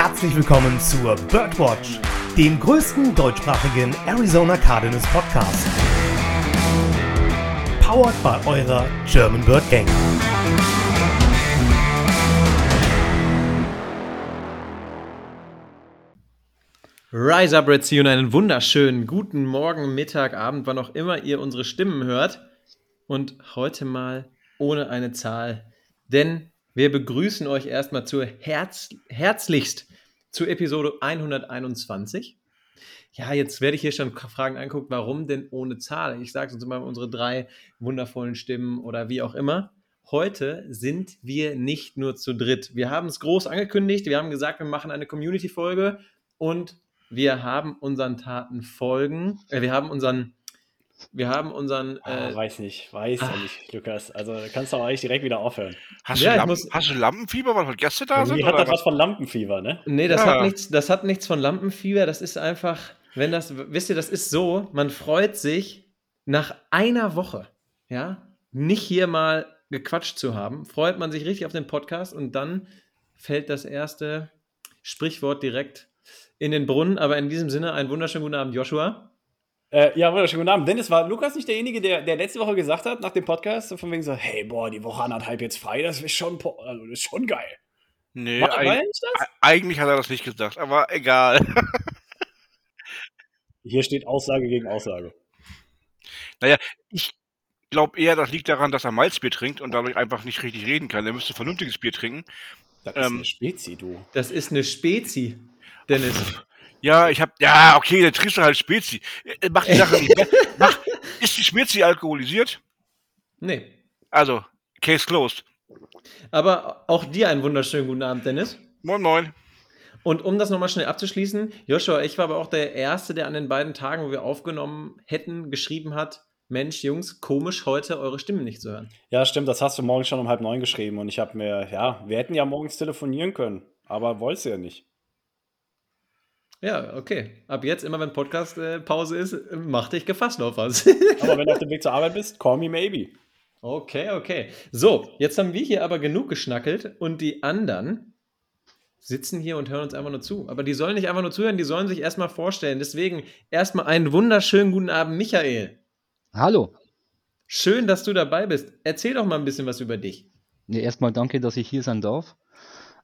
herzlich willkommen zur Birdwatch, dem größten deutschsprachigen Arizona Cardinals Podcast. Powered by eurer German Bird Gang. Rise up, Red Sea und einen wunderschönen guten Morgen, Mittag, Abend, wann auch immer ihr unsere Stimmen hört. Und heute mal ohne eine Zahl, denn wir begrüßen euch erstmal zur Herz, herzlichst zur Episode 121. Ja, jetzt werde ich hier schon Fragen angucken, warum denn ohne Zahl? Ich sage uns mal unsere drei wundervollen Stimmen oder wie auch immer. Heute sind wir nicht nur zu dritt. Wir haben es groß angekündigt. Wir haben gesagt, wir machen eine Community-Folge und wir haben unseren Taten folgen. Äh, wir haben unseren, wir haben unseren. Ah, Äh, weiß nicht, weiß ah. ja nicht, Lukas. Also kannst du auch eigentlich direkt wieder aufhören. Hast, Ja, du Lampen, muss- hast du Lampenfieber, weil heute Gäste da sind? Irgendwie hat Oder das was von Lampenfieber, ne? nee, das Ja. hat nichts, das hat nichts von Lampenfieber. Das ist einfach, wenn das, wisst ihr, das ist so, man freut sich nach einer Woche, ja, nicht hier mal gequatscht zu haben, freut man sich richtig auf den Podcast und dann fällt das erste Sprichwort direkt in den Brunnen. Aber in diesem Sinne, einen wunderschönen guten Abend, Joshua. Äh, ja, wunderschönen guten Abend. Dennis, war Lukas nicht derjenige, der, der letzte Woche gesagt hat, nach dem Podcast, so von wegen so, hey, boah, die Woche anderthalb jetzt frei, das ist schon, also, das ist schon geil. Nee, War, eig nicht das? e- eigentlich hat er das nicht gesagt, aber egal. Hier steht Aussage gegen Aussage. Ich glaube eher, das liegt daran, dass er Malzbier trinkt und dadurch einfach nicht richtig reden kann. Er müsste vernünftiges Bier trinken. Das ist Ähm. eine Spezi, du. Das ist eine Spezi, Dennis. Ja, ich hab, ja, okay, dann trinkst du halt Spezi. Äh, Macht die Sache nicht besser. Mach, ist die Spezi alkoholisiert? Nee. Also, Case closed. Aber auch dir einen wunderschönen guten Abend, Dennis. Moin, moin. Und um das nochmal schnell abzuschließen, Joshua, ich war aber auch der Erste, der an den beiden Tagen, wo wir aufgenommen hätten, geschrieben hat, Mensch, Jungs, komisch, heute eure Stimmen nicht zu hören. Ja, stimmt, das hast du morgens schon um halb neun geschrieben und ich habe mir, ja, wir hätten ja morgens telefonieren können, aber wolltest du ja nicht. Ja, okay. Ab jetzt, immer wenn Podcast-Pause ist, äh, mach dich gefasst auf was. Aber wenn du auf dem Weg zur Arbeit bist, call me maybe. okay, okay. So, jetzt haben wir hier aber genug geschnackelt und die anderen sitzen hier und hören uns einfach nur zu. Aber die sollen nicht einfach nur zuhören, die sollen sich erstmal vorstellen. Deswegen erstmal einen wunderschönen guten Abend, Michael. Hallo. Schön, dass du dabei bist. Erzähl doch mal ein bisschen was über dich. Ja, erstmal danke, dass ich hier sein darf.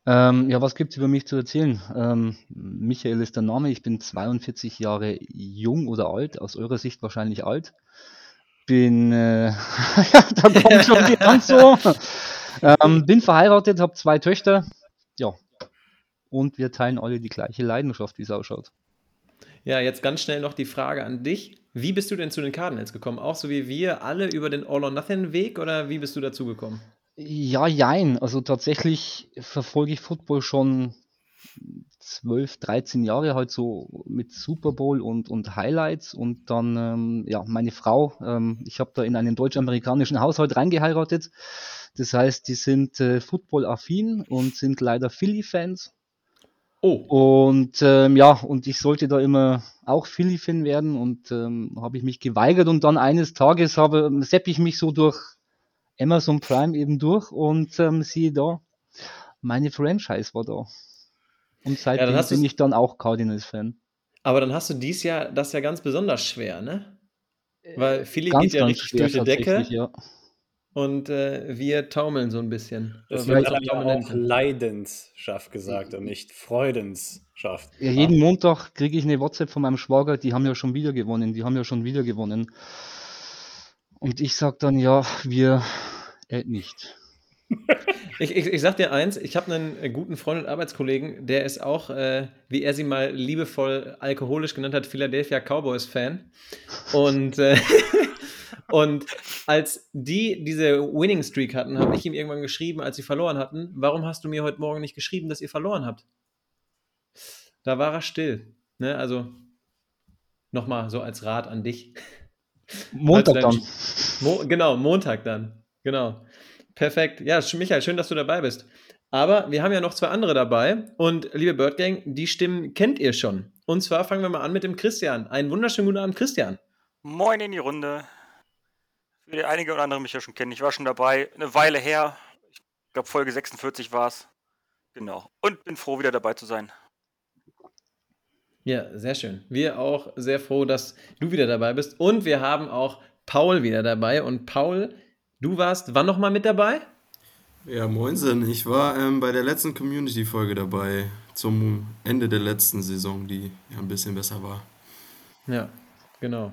Ähm, ja, was gibt's über mich zu erzählen? Ähm, Michael ist der Name. Ich bin 42 Jahre jung oder alt, aus eurer Sicht wahrscheinlich alt. Bin, äh, da kommt schon die so. Ähm, bin verheiratet, habe zwei Töchter. Ja. Und wir teilen alle die gleiche Leidenschaft, wie es ausschaut. Ja, jetzt ganz schnell noch die Frage an dich. Wie bist du denn zu den Cardinals gekommen? Auch so wie wir alle über den All-or-Nothing-Weg oder wie bist du dazu gekommen? Ja, jein. Also tatsächlich verfolge ich Football schon 12, 13 Jahre halt so mit Super Bowl und, und Highlights und dann, ähm, ja, meine Frau, ähm, ich habe da in einen deutsch-amerikanischen Haushalt reingeheiratet. Das heißt, die sind äh, Football-affin und sind leider Philly-Fans. Oh, Und ähm, ja, und ich sollte da immer auch Philly-Fan werden und ähm, habe ich mich geweigert und dann eines Tages habe, sepp ich mich so durch Amazon Prime eben durch und ähm, siehe da, meine Franchise war da. Und seitdem hast bin ich dann auch Cardinals-Fan. aber dann hast du dies Jahr das ja ganz besonders schwer, ne? Weil Philly Ganz, geht ja ganz richtig schwer durch die Decke ja. und äh, wir taumeln so ein bisschen. Das wird ja auch Leidenschaft gesagt und nicht Freudenschaft. Ja, jeden Montag kriege ich eine WhatsApp von meinem Schwager, die haben ja schon wieder gewonnen, die haben ja schon wieder gewonnen. Und ich sag dann, ja, wir äh, nicht. Ich, ich, ich sag dir eins, ich habe einen äh, guten Freund und Arbeitskollegen, der ist auch, äh, wie er sie mal liebevoll alkoholisch genannt hat, Philadelphia Cowboys-Fan. Und, äh, und als die diese Winning Streak hatten, habe ich ihm irgendwann geschrieben, als sie verloren hatten, warum hast du mir heute Morgen nicht geschrieben, dass ihr verloren habt? Da war er still. Ne? Also nochmal so als Rat an dich. Montag du dann. Mo genau, Montag dann. Genau. Perfekt. Ja, Michael, schön, dass du dabei bist. Aber wir haben ja noch zwei andere dabei. Und liebe Bird Gang, die Stimmen kennt ihr schon. Und zwar fangen wir mal an mit dem Christian. Einen wunderschönen guten Abend, Christian. Moin in die Runde. Wie der einige oder andere mich ja schon kennen. Ich war schon dabei, eine Weile her. Ich glaube, Folge 46 war es. Genau. Und bin froh, wieder dabei zu sein. Ja, sehr schön. Wir auch sehr froh, dass du wieder dabei bist. Und wir haben auch Paul wieder dabei. Und Paul, du warst wann nochmal mit dabei? Ja, moinsen. Ich war ähm, bei der letzten Community-Folge dabei, zum Ende der letzten Saison, die ja ein bisschen besser war. Ja, genau.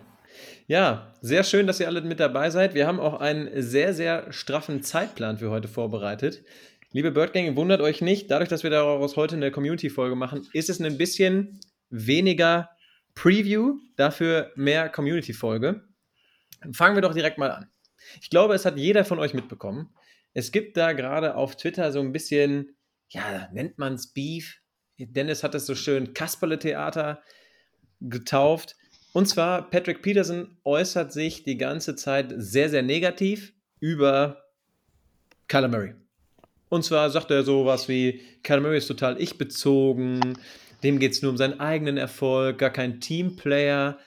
Ja, sehr schön, dass ihr alle mit dabei seid. Wir haben auch einen sehr, sehr straffen Zeitplan für heute vorbereitet. Liebe Birdgang, wundert euch nicht, dadurch, dass wir daraus heute eine Community-Folge machen, ist es ein bisschen weniger Preview, dafür mehr Community-Folge. Fangen wir doch direkt mal an. Ich glaube, es hat jeder von euch mitbekommen. Es gibt da gerade auf Twitter so ein bisschen, ja, nennt man es Beef. Dennis hat es so schön Kasperle-Theater getauft. Und zwar, Patrick Peterson äußert sich die ganze Zeit sehr, sehr negativ über Murray. Und zwar sagt er sowas wie, Murray ist total ich-bezogen, dem geht es nur um seinen eigenen Erfolg, gar kein Teamplayer,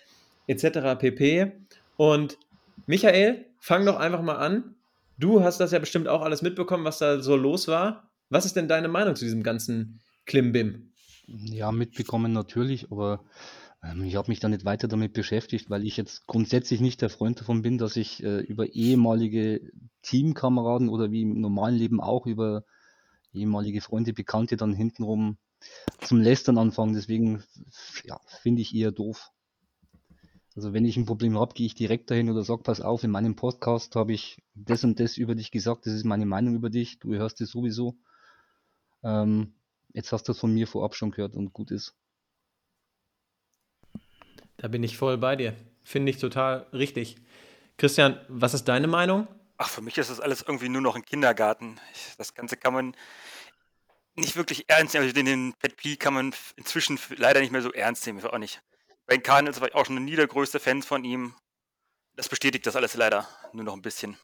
etc. pp. Und Michael, fang doch einfach mal an. Du hast das ja bestimmt auch alles mitbekommen, was da so los war. Was ist denn deine Meinung zu diesem ganzen Klimbim? Ja, mitbekommen natürlich, aber ähm, ich habe mich da nicht weiter damit beschäftigt, weil ich jetzt grundsätzlich nicht der Freund davon bin, dass ich äh, über ehemalige Teamkameraden oder wie im normalen Leben auch über ehemalige Freunde, Bekannte dann hintenrum zum Lästern anfange. Deswegen ja, finde ich eher doof. Also wenn ich ein Problem habe, gehe ich direkt dahin oder sage, pass auf, in meinem Podcast habe ich das und das über dich gesagt, das ist meine Meinung über dich, du hörst es sowieso. Ähm, jetzt hast du es von mir vorab schon gehört und gut ist. Da bin ich voll bei dir. Finde ich total richtig. Christian, was ist deine Meinung? Ach, für mich ist das alles irgendwie nur noch ein Kindergarten. Das Ganze kann man nicht wirklich ernst nehmen. Also den, den Pet P kann man inzwischen leider nicht mehr so ernst nehmen. Ich auch nicht. Bei Cardinals war ich auch schon ein niedergrößter Fan von ihm. Das bestätigt das alles leider nur noch ein bisschen.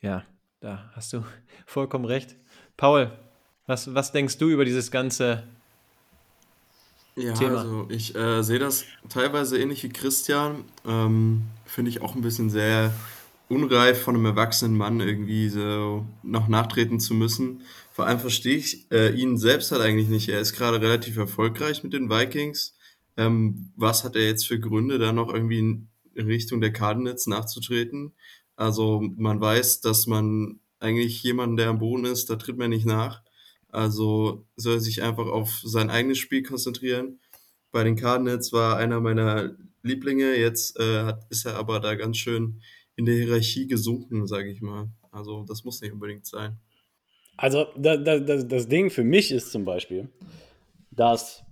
Ja, da hast du vollkommen recht. Paul, was, was denkst du über dieses ganze ja, Thema. also ich äh, sehe das teilweise ähnlich wie Christian. Ähm, Finde ich auch ein bisschen sehr unreif von einem erwachsenen Mann irgendwie so noch nachtreten zu müssen. Vor allem verstehe ich äh, ihn selbst halt eigentlich nicht. Er ist gerade relativ erfolgreich mit den Vikings. Ähm, was hat er jetzt für Gründe, da noch irgendwie in Richtung der Cardinals nachzutreten? Also man weiß, dass man eigentlich jemanden, der am Boden ist, da tritt man nicht nach. Also soll er sich einfach auf sein eigenes Spiel konzentrieren. Bei den Cardinals war einer meiner Lieblinge, jetzt äh, hat, ist er aber da ganz schön in der Hierarchie gesunken, sage ich mal. Also das muss nicht unbedingt sein. Also da, da, das Ding für mich ist zum Beispiel, dass,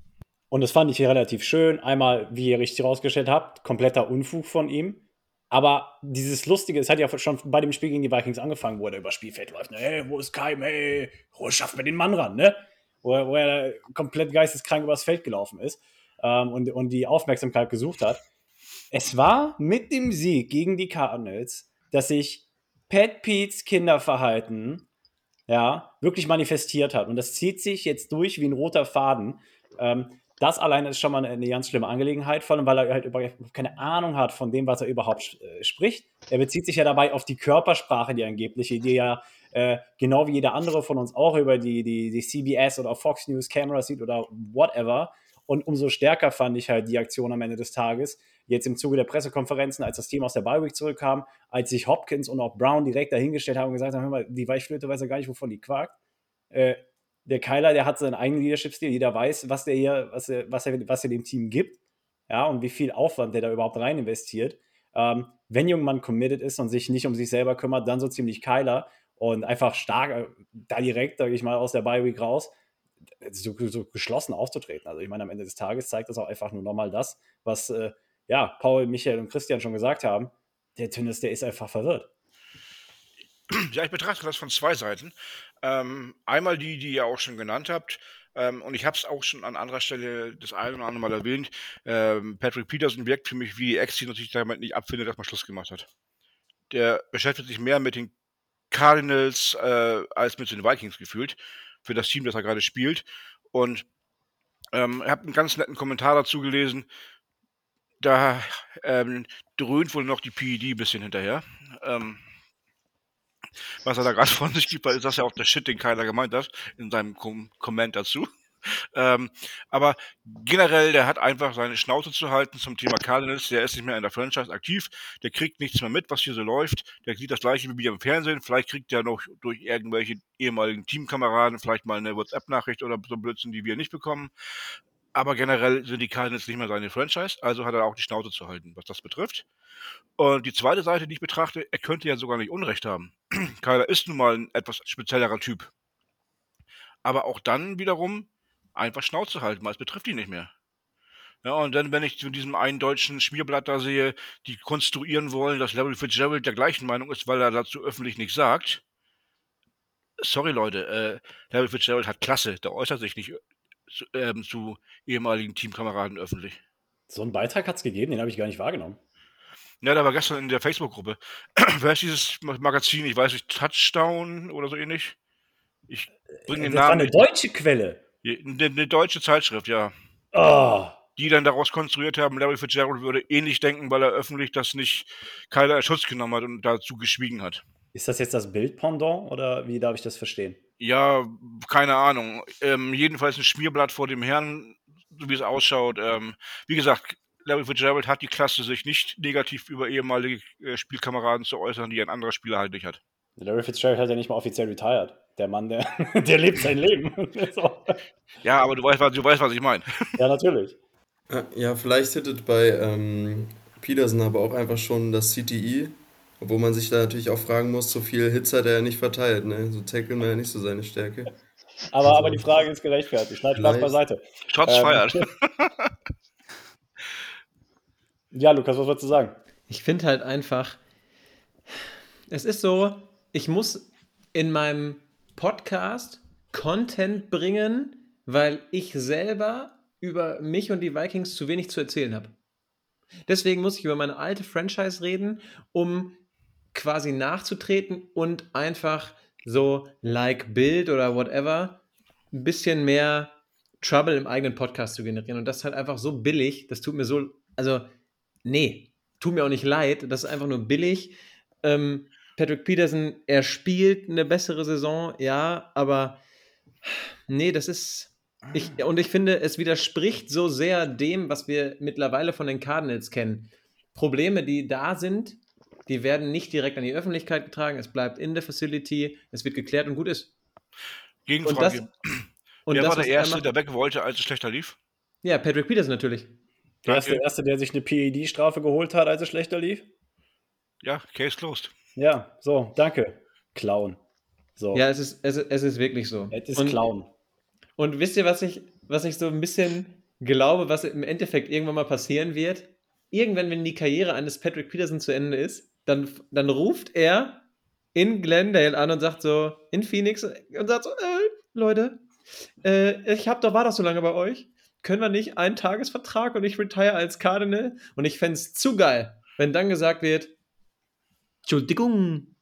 und das fand ich relativ schön, einmal, wie ihr richtig rausgestellt habt, kompletter Unfug von ihm. Aber dieses Lustige, es hat ja schon bei dem Spiel gegen die Vikings angefangen, wo er über das Spielfeld läuft. Ne? Hey, wo ist Keim? Hey, wo schafft mir den Mann ran? Ne? Wo, er, wo er komplett geisteskrank übers Feld gelaufen ist ähm, und, und die Aufmerksamkeit gesucht hat. Es war mit dem Sieg gegen die Cardinals, dass sich Pat Pete's Kinderverhalten ja, wirklich manifestiert hat. Und das zieht sich jetzt durch wie ein roter Faden. Ähm, das alleine ist schon mal eine, ganz schlimme Angelegenheit, vor allem weil er halt überhaupt keine Ahnung hat von dem, was er überhaupt äh, spricht. Er bezieht sich ja dabei auf die Körpersprache, die angebliche, die ja äh, genau wie jeder andere von uns auch über die, die, die CBS oder Fox News Cameras sieht oder whatever. Und umso stärker fand ich halt die Aktion am Ende des Tages, jetzt im Zuge der Pressekonferenzen, als das Team aus der Bye zurückkam, als sich Hopkins und auch Brown direkt dahingestellt haben und gesagt haben, hör mal, die Weichflöte weiß ja gar nicht, wovon die quakt. Äh, der Kyler, der hat seinen eigenen Leadership-Stil. Jeder weiß, was der hier, was er, was er, was er dem Team gibt. Ja, und wie viel Aufwand der da überhaupt rein investiert. Ähm, wenn Jungmann committed ist und sich nicht um sich selber kümmert, dann so ziemlich Kyler und einfach stark äh, da direkt, sage ich mal, aus der Bye Week raus, so, so, geschlossen aufzutreten. Also ich meine, am Ende des Tages zeigt das auch einfach nur nochmal das, was äh, ja, Paul, Michael und Christian schon gesagt haben. Der Tünnes, der ist einfach verwirrt. Ja, ich betrachte das von zwei Seiten. Ähm, einmal die, die ihr auch schon genannt habt. Ähm, und ich habe es auch schon an anderer Stelle das eine oder andere Mal erwähnt. Ähm, Patrick Peterson wirkt für mich wie die Ex, die natürlich damit nicht abfindet, dass man Schluss gemacht hat. Der beschäftigt sich mehr mit den Cardinals äh, als mit den Vikings gefühlt. Für das Team, das er gerade spielt. Und ähm, ich habe einen ganz netten Kommentar dazu gelesen. Da ähm, dröhnt wohl noch die PED ein bisschen hinterher. Ähm, was er da gerade von sich gibt, ist das ja auch der Shit, den keiner gemeint hat, in seinem Kom Comment dazu. ähm, aber generell, der hat einfach seine Schnauze zu halten zum Thema Cardinals. Der ist nicht mehr in der Franchise aktiv. Der kriegt nichts mehr mit, was hier so läuft. Der sieht das gleiche wie wir im Fernsehen. Vielleicht kriegt er noch durch irgendwelche ehemaligen Teamkameraden vielleicht mal eine WhatsApp-Nachricht oder so Blödsinn, die wir nicht bekommen. Aber generell sind die Cardinals nicht mehr seine Franchise, also hat er auch die Schnauze zu halten, was das betrifft. Und die zweite Seite, die ich betrachte, er könnte ja sogar nicht Unrecht haben. Kyler ist nun mal ein etwas speziellerer Typ. Aber auch dann wiederum einfach Schnauze halten, weil es betrifft ihn nicht mehr. Ja, und dann, wenn ich zu diesem einen deutschen Schmierblatt da sehe, die konstruieren wollen, dass Larry Fitzgerald der gleichen Meinung ist, weil er dazu öffentlich nichts sagt. Sorry, Leute, äh, Larry Fitzgerald hat Klasse, der äußert sich nicht zu, ähm, zu ehemaligen Teamkameraden öffentlich. So einen Beitrag hat es gegeben, den habe ich gar nicht wahrgenommen. Ja, da war gestern in der Facebook-Gruppe. Wer ist dieses Magazin? Ich weiß nicht, Touchdown oder so ähnlich? Ich bringe den Das war Namen. eine deutsche Quelle. Eine, eine deutsche Zeitschrift, ja. Oh, Die dann daraus konstruiert haben, Larry Fitzgerald würde ähnlich denken, weil er öffentlich das nicht keiner in Schutz genommen hat und dazu geschwiegen hat. Ist das jetzt das Bild-Pendant oder wie darf ich das verstehen? Ja, keine Ahnung. Ähm, jedenfalls ein Schmierblatt vor dem Herrn, so wie es ausschaut. Ähm, wie gesagt, Larry Fitzgerald hat die Klasse, sich nicht negativ über ehemalige äh, Spielkameraden zu äußern, die ein anderer Spieler halt nicht hat. Larry Fitzgerald hat ja nicht mal offiziell retired. Der Mann, der, der lebt sein Leben. so. Ja, aber du weißt, was, du weißt, was ich meine. Ja, natürlich. Ja, vielleicht hittet bei ähm, Peterson aber auch einfach schon das CTI, obwohl man sich da natürlich auch fragen muss, so viel Hits hat er ja nicht verteilt, ne? So tackeln war ja nicht so seine Stärke. Aber, aber die Frage ist gerechtfertigt. Schneid Spaß beiseite. Shots Ähm, feiert. Ja, Lukas, was wolltest du sagen? Ich finde halt einfach, es ist so, ich muss in meinem Podcast Content bringen, weil ich selber über mich und die Vikings zu wenig zu erzählen habe. Deswegen muss ich über meine alte Franchise reden, um quasi nachzutreten und einfach so like Bild oder whatever ein bisschen mehr Trouble im eigenen Podcast zu generieren. Und das ist halt einfach so billig, das tut mir so, also nee, tut mir auch nicht leid, das ist einfach nur billig. Ähm, Patrick Peterson, er spielt eine bessere Saison, ja, aber nee, das ist. Ich, und ich finde, es widerspricht so sehr dem, was wir mittlerweile von den Cardinals kennen. Probleme, die da sind, die werden nicht direkt an die Öffentlichkeit getragen. Es bleibt in der Facility, es wird geklärt und gut ist. Und das, Gegenfrage. und Wer das, war der er Erste, macht- der weg wollte, als es schlechter lief? Ja, Patrick Peterson natürlich. Der ist der Erste, der sich eine PED-Strafe geholt hat, als es schlechter lief? Ja, Case closed. Ja, so, danke. Clown. So, Ja, es ist, es, ist- es ist wirklich so. es ist und, Clown. Und wisst ihr, was ich, was ich so ein bisschen glaube, was im Endeffekt irgendwann mal passieren wird? Irgendwann, wenn die Karriere eines Patrick Peterson zu Ende ist, dann, dann ruft er in Glendale an und sagt so, in Phoenix, und sagt so, äh, Leute, äh, ich hab doch, war doch so lange bei euch. Können wir nicht einen Tagesvertrag und ich retire als Cardinal? Und ich fände es zu geil, wenn dann gesagt wird, Entschuldigung,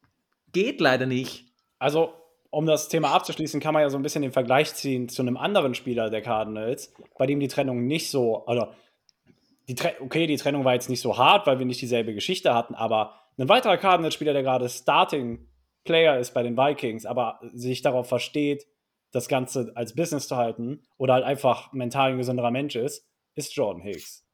geht leider nicht. Also, um das Thema abzuschließen, kann man ja so ein bisschen den Vergleich ziehen zu einem anderen Spieler der Cardinals, bei dem die Trennung nicht so, also, die okay, die Trennung war jetzt nicht so hart, weil wir nicht dieselbe Geschichte hatten, aber ein weiterer Cardinals-Spieler, der gerade Starting Player ist bei den Vikings, aber sich darauf versteht, das Ganze als Business zu halten oder halt einfach mental ein gesünderer Mensch ist, ist Jordan Hicks.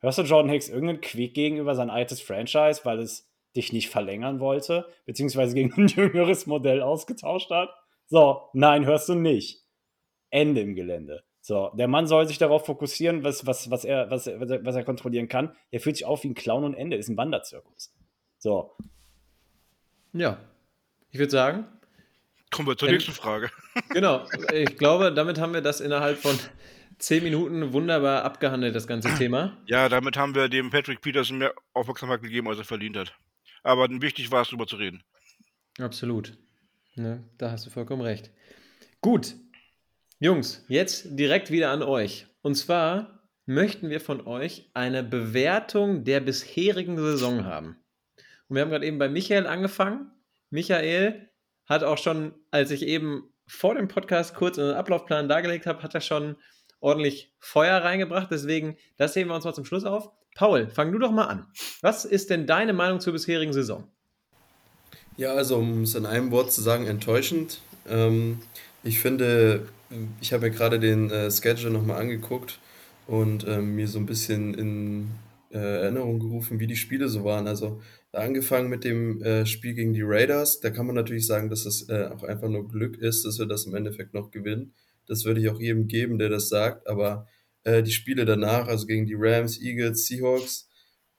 Hörst du Jordan Hicks irgendeinen Quick gegenüber sein altes Franchise, weil es dich nicht verlängern wollte, beziehungsweise gegen ein jüngeres Modell ausgetauscht hat? So, nein, hörst du nicht. Ende im Gelände. So, der Mann soll sich darauf fokussieren, was, was, was, er, was, was er kontrollieren kann. Er fühlt sich auf wie ein Clown und Ende. Ist ein Wanderzirkus. So, Ja, ich würde sagen, Kommen wir zur Ähm, nächsten Frage. Genau, ich glaube, damit haben wir das innerhalb von zehn Minuten wunderbar abgehandelt, das ganze Thema. Ja, damit haben wir dem Patrick Peterson mehr Aufmerksamkeit gegeben, als er verdient hat. Aber wichtig war es, darüber zu reden. Absolut. Ne, da hast du vollkommen recht. Gut, Jungs, jetzt direkt wieder an euch. Und zwar möchten wir von euch eine Bewertung der bisherigen Saison haben. Und wir haben gerade eben bei Michael angefangen. Michael hat auch schon, als ich eben vor dem Podcast kurz einen Ablaufplan dargelegt habe, hat er schon ordentlich Feuer reingebracht. Deswegen, das heben wir uns mal zum Schluss auf. Paul, fang du doch mal an. Was ist denn deine Meinung zur bisherigen Saison? Ja, also um es in einem Wort zu sagen, enttäuschend. Ähm, ich finde, ich habe mir gerade den äh, Schedule nochmal angeguckt und ähm, mir so ein bisschen in äh, Erinnerung gerufen, wie die Spiele so waren. Also angefangen mit dem äh, Spiel gegen die Raiders, da kann man natürlich sagen, dass das äh, auch einfach nur Glück ist, dass wir das im Endeffekt noch gewinnen. Das würde ich auch jedem geben, der das sagt. Aber äh, die Spiele danach, also gegen die Rams, Eagles, Seahawks,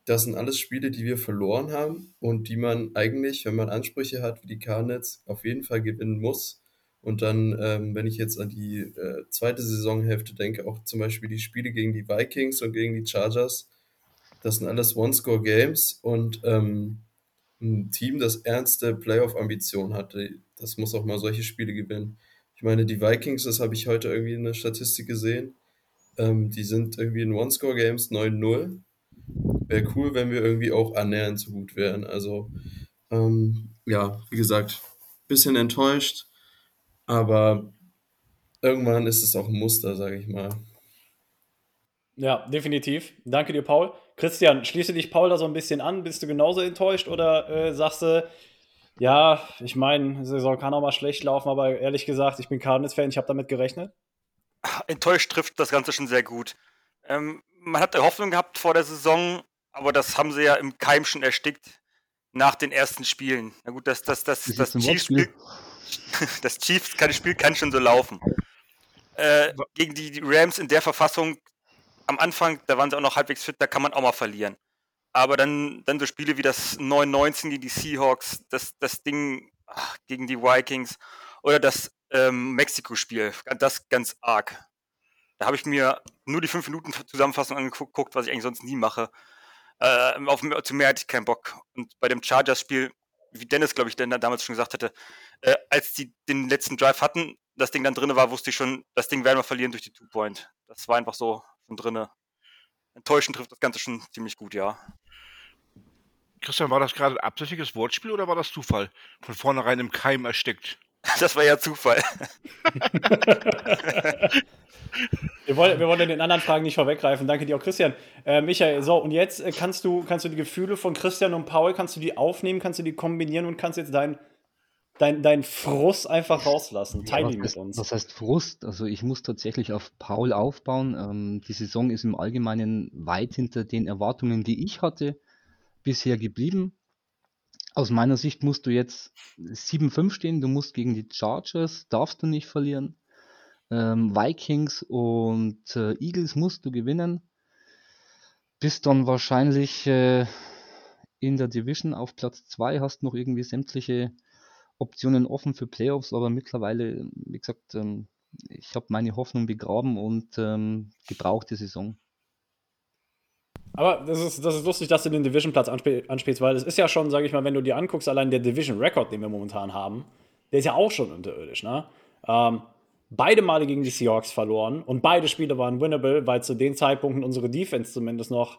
das sind alles Spiele, die wir verloren haben und die man eigentlich, wenn man Ansprüche hat wie die Carnets, auf jeden Fall gewinnen muss. Und dann, ähm, wenn ich jetzt an die äh, zweite Saisonhälfte denke, auch zum Beispiel die Spiele gegen die Vikings und gegen die Chargers, das sind alles One-Score-Games und ähm, ein Team, das ernste Playoff-Ambitionen hatte, das muss auch mal solche Spiele gewinnen. Ich meine, die Vikings, das habe ich heute irgendwie in der Statistik gesehen, ähm, die sind irgendwie in One-Score-Games 9-0. Wäre cool, wenn wir irgendwie auch annähernd so gut wären. Also, ähm, ja, wie gesagt, bisschen enttäuscht, aber irgendwann ist es auch ein Muster, sage ich mal. Ja, definitiv. Danke dir, Paul. Christian, schließe dich Paul da so ein bisschen an? Bist du genauso enttäuscht oder äh, sagst du, ja, ich meine, Saison kann auch mal schlecht laufen, aber ehrlich gesagt, ich bin Cardinals-Fan, ich habe damit gerechnet? Enttäuscht trifft das Ganze schon sehr gut. Ähm, man hatte Hoffnung gehabt vor der Saison, aber das haben sie ja im Keim schon erstickt nach den ersten Spielen. Na gut, das, das, das, das, das Chiefs-Spiel das Chiefs Spiel kann schon so laufen. Äh, gegen die Rams in der Verfassung am Anfang, da waren sie auch noch halbwegs fit, da kann man auch mal verlieren. Aber dann, dann so Spiele wie das 9-19 gegen die Seahawks, das, das Ding ach, gegen die Vikings oder das ähm, Mexiko-Spiel, das ganz arg. Da habe ich mir nur die 5 Minuten Zusammenfassung angeguckt, was ich eigentlich sonst nie mache. Äh, auf, zu mehr hatte ich keinen Bock. Und bei dem Chargers-Spiel, wie Dennis, glaube ich, denn damals schon gesagt hatte, äh, als die den letzten Drive hatten, das Ding dann drin war, wusste ich schon, das Ding werden wir verlieren durch die Two-Point. Das war einfach so schon drinne. Enttäuschend trifft das Ganze schon ziemlich gut, ja. Christian, war das gerade ein absichtliches Wortspiel oder war das Zufall? Von vornherein im Keim erstickt? Das war ja Zufall. wir, wollen, wir wollen den anderen Fragen nicht vorweggreifen. Danke dir auch, Christian. Äh, Michael, so, und jetzt äh, kannst du, kannst du die Gefühle von Christian und Paul, kannst du die aufnehmen, kannst du die kombinieren und kannst jetzt dein, dein, dein Frust einfach rauslassen. Teil ja, mit uns. Was heißt Frust? Also ich muss tatsächlich auf Paul aufbauen. Ähm, die Saison ist im Allgemeinen weit hinter den Erwartungen, die ich hatte, bisher geblieben. Aus meiner Sicht musst du jetzt 7-5 stehen. Du musst gegen die Chargers, darfst du nicht verlieren. Ähm, Vikings und äh, Eagles musst du gewinnen. Bist dann wahrscheinlich äh, in der Division auf Platz 2, hast noch irgendwie sämtliche Optionen offen für Playoffs, aber mittlerweile, wie gesagt, ähm, ich habe meine Hoffnung begraben und ähm, gebrauchte Saison. Aber das ist, das ist lustig, dass du den Division-Platz anspiel, anspielst, weil es ist ja schon, sage ich mal, wenn du dir anguckst, allein der Division-Record, den wir momentan haben, der ist ja auch schon unterirdisch. Ne? Ähm, beide Male gegen die Seahawks verloren und beide Spiele waren winnable, weil zu den Zeitpunkten unsere Defense zumindest noch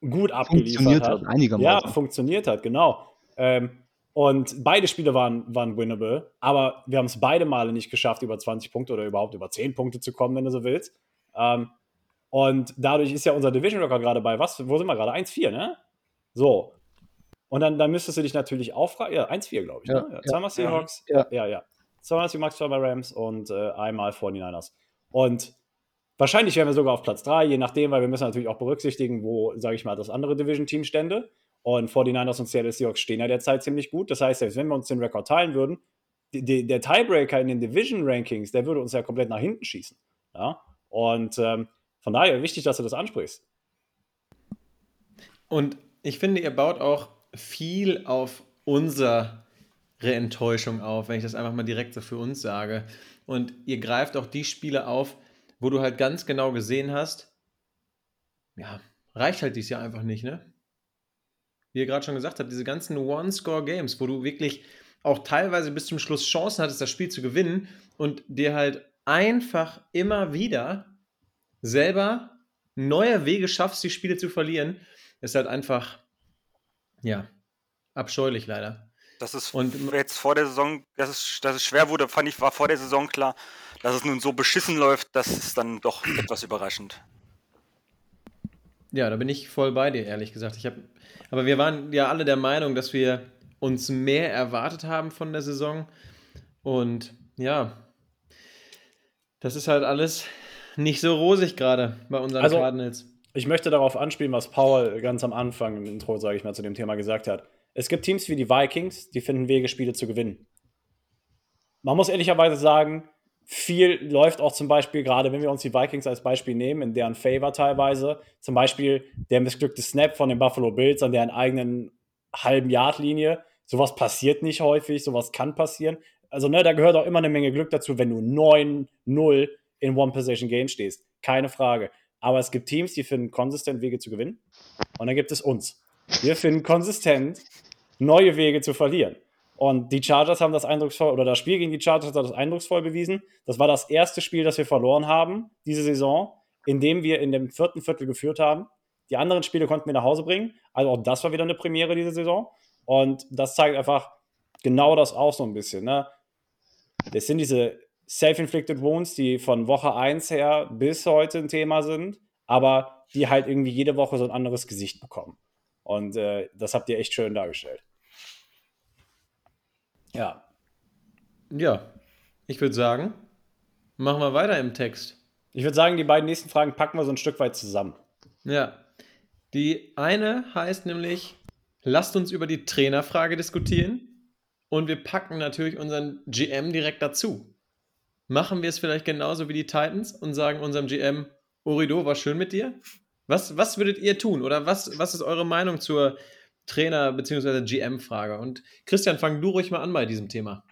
gut abgeliefert hat. hat einigermaßen. Ja, funktioniert hat, genau. Ähm, und beide Spiele waren, waren winnable, aber wir haben es beide Male nicht geschafft, über 20 Punkte oder überhaupt über 10 Punkte zu kommen, wenn du so willst. Ähm, und dadurch ist ja unser Division Record gerade bei was? Wo sind wir gerade? 1-4, ne? So. Und dann, dann müsstest du dich natürlich auffragen. Ja, 1-4, glaube ich. Ja, ne? ja, zweimal Seahawks. Ja, ja. ja. Zweimal Seahawks, zweimal Rams und äh, einmal 49ers. Und wahrscheinlich wären wir sogar auf Platz 3, je nachdem, weil wir müssen natürlich auch berücksichtigen, wo, sage ich mal, das andere Division-Team stände. Und 49ers und Seattle Seahawks stehen ja derzeit ziemlich gut. Das heißt, selbst wenn wir uns den Rekord teilen würden, die, die, der Tiebreaker in den Division Rankings, der würde uns ja komplett nach hinten schießen. Ja? Und ähm, von daher wichtig, dass du das ansprichst. Und ich finde, ihr baut auch viel auf unsere Enttäuschung auf, wenn ich das einfach mal direkt so für uns sage. Und ihr greift auch die Spiele auf, wo du halt ganz genau gesehen hast, ja, reicht halt dieses Jahr einfach nicht, ne? Wie ihr gerade schon gesagt habt, diese ganzen One-Score-Games, wo du wirklich auch teilweise bis zum Schluss Chancen hattest, das Spiel zu gewinnen und dir halt einfach immer wieder selber neue Wege schaffst, die Spiele zu verlieren, ist halt einfach, ja, abscheulich leider. Das ist und jetzt vor der Saison, dass es, dass es schwer wurde, fand ich, war vor der Saison klar, dass es nun so beschissen läuft, das ist dann doch etwas überraschend. Ja, da bin ich voll bei dir, ehrlich gesagt. Ich habe aber wir waren ja alle der Meinung, dass wir uns mehr erwartet haben von der Saison. Und ja, das ist halt alles nicht so rosig gerade bei unseren Also- Cardinals. Ich möchte darauf anspielen, was Paul ganz am Anfang im Intro, sage ich mal, zu dem Thema gesagt hat. Es gibt Teams wie die Vikings, die finden Wege, Spiele zu gewinnen. Man muss ehrlicherweise sagen, viel läuft auch zum Beispiel, gerade wenn wir uns die Vikings als Beispiel nehmen, in deren Favor teilweise, zum Beispiel der missglückte Snap von den Buffalo Bills an deren eigenen halben Yard-Linie. Sowas passiert nicht häufig, sowas kann passieren. Also, ne, da gehört auch immer eine Menge Glück dazu, wenn du 9-0 in One-Possession-Game stehst. Keine Frage. Aber es gibt Teams, die finden konsistent Wege zu gewinnen. Und dann gibt es uns. Wir finden konsistent neue Wege zu verlieren. Und die Chargers haben das eindrucksvoll, oder das Spiel gegen die Chargers hat das eindrucksvoll bewiesen. Das war das erste Spiel, das wir verloren haben, diese Saison, in dem wir in dem vierten Viertel geführt haben. Die anderen Spiele konnten wir nach Hause bringen. Also auch das war wieder eine Premiere diese Saison. Und das zeigt einfach genau das auch so ein bisschen. Ne? Das sind diese self-inflicted wounds, die von Woche 1 her bis heute ein Thema sind, aber die halt irgendwie jede Woche so ein anderes Gesicht bekommen. Und äh, das habt ihr echt schön dargestellt. Ja. Ja, ich würde sagen, machen wir weiter im Text. Ich würde sagen, die beiden nächsten Fragen packen wir so ein Stück weit zusammen. Ja. Die eine heißt nämlich, lasst uns über die Trainerfrage diskutieren und wir packen natürlich unseren GM direkt dazu. Machen wir es vielleicht genauso wie die Titans und sagen unserem GM, Orido, war schön mit dir? Was, was würdet ihr tun oder was, was ist eure Meinung zur Trainer- bzw. GM-Frage? Und Christian, fang du ruhig mal an bei diesem Thema.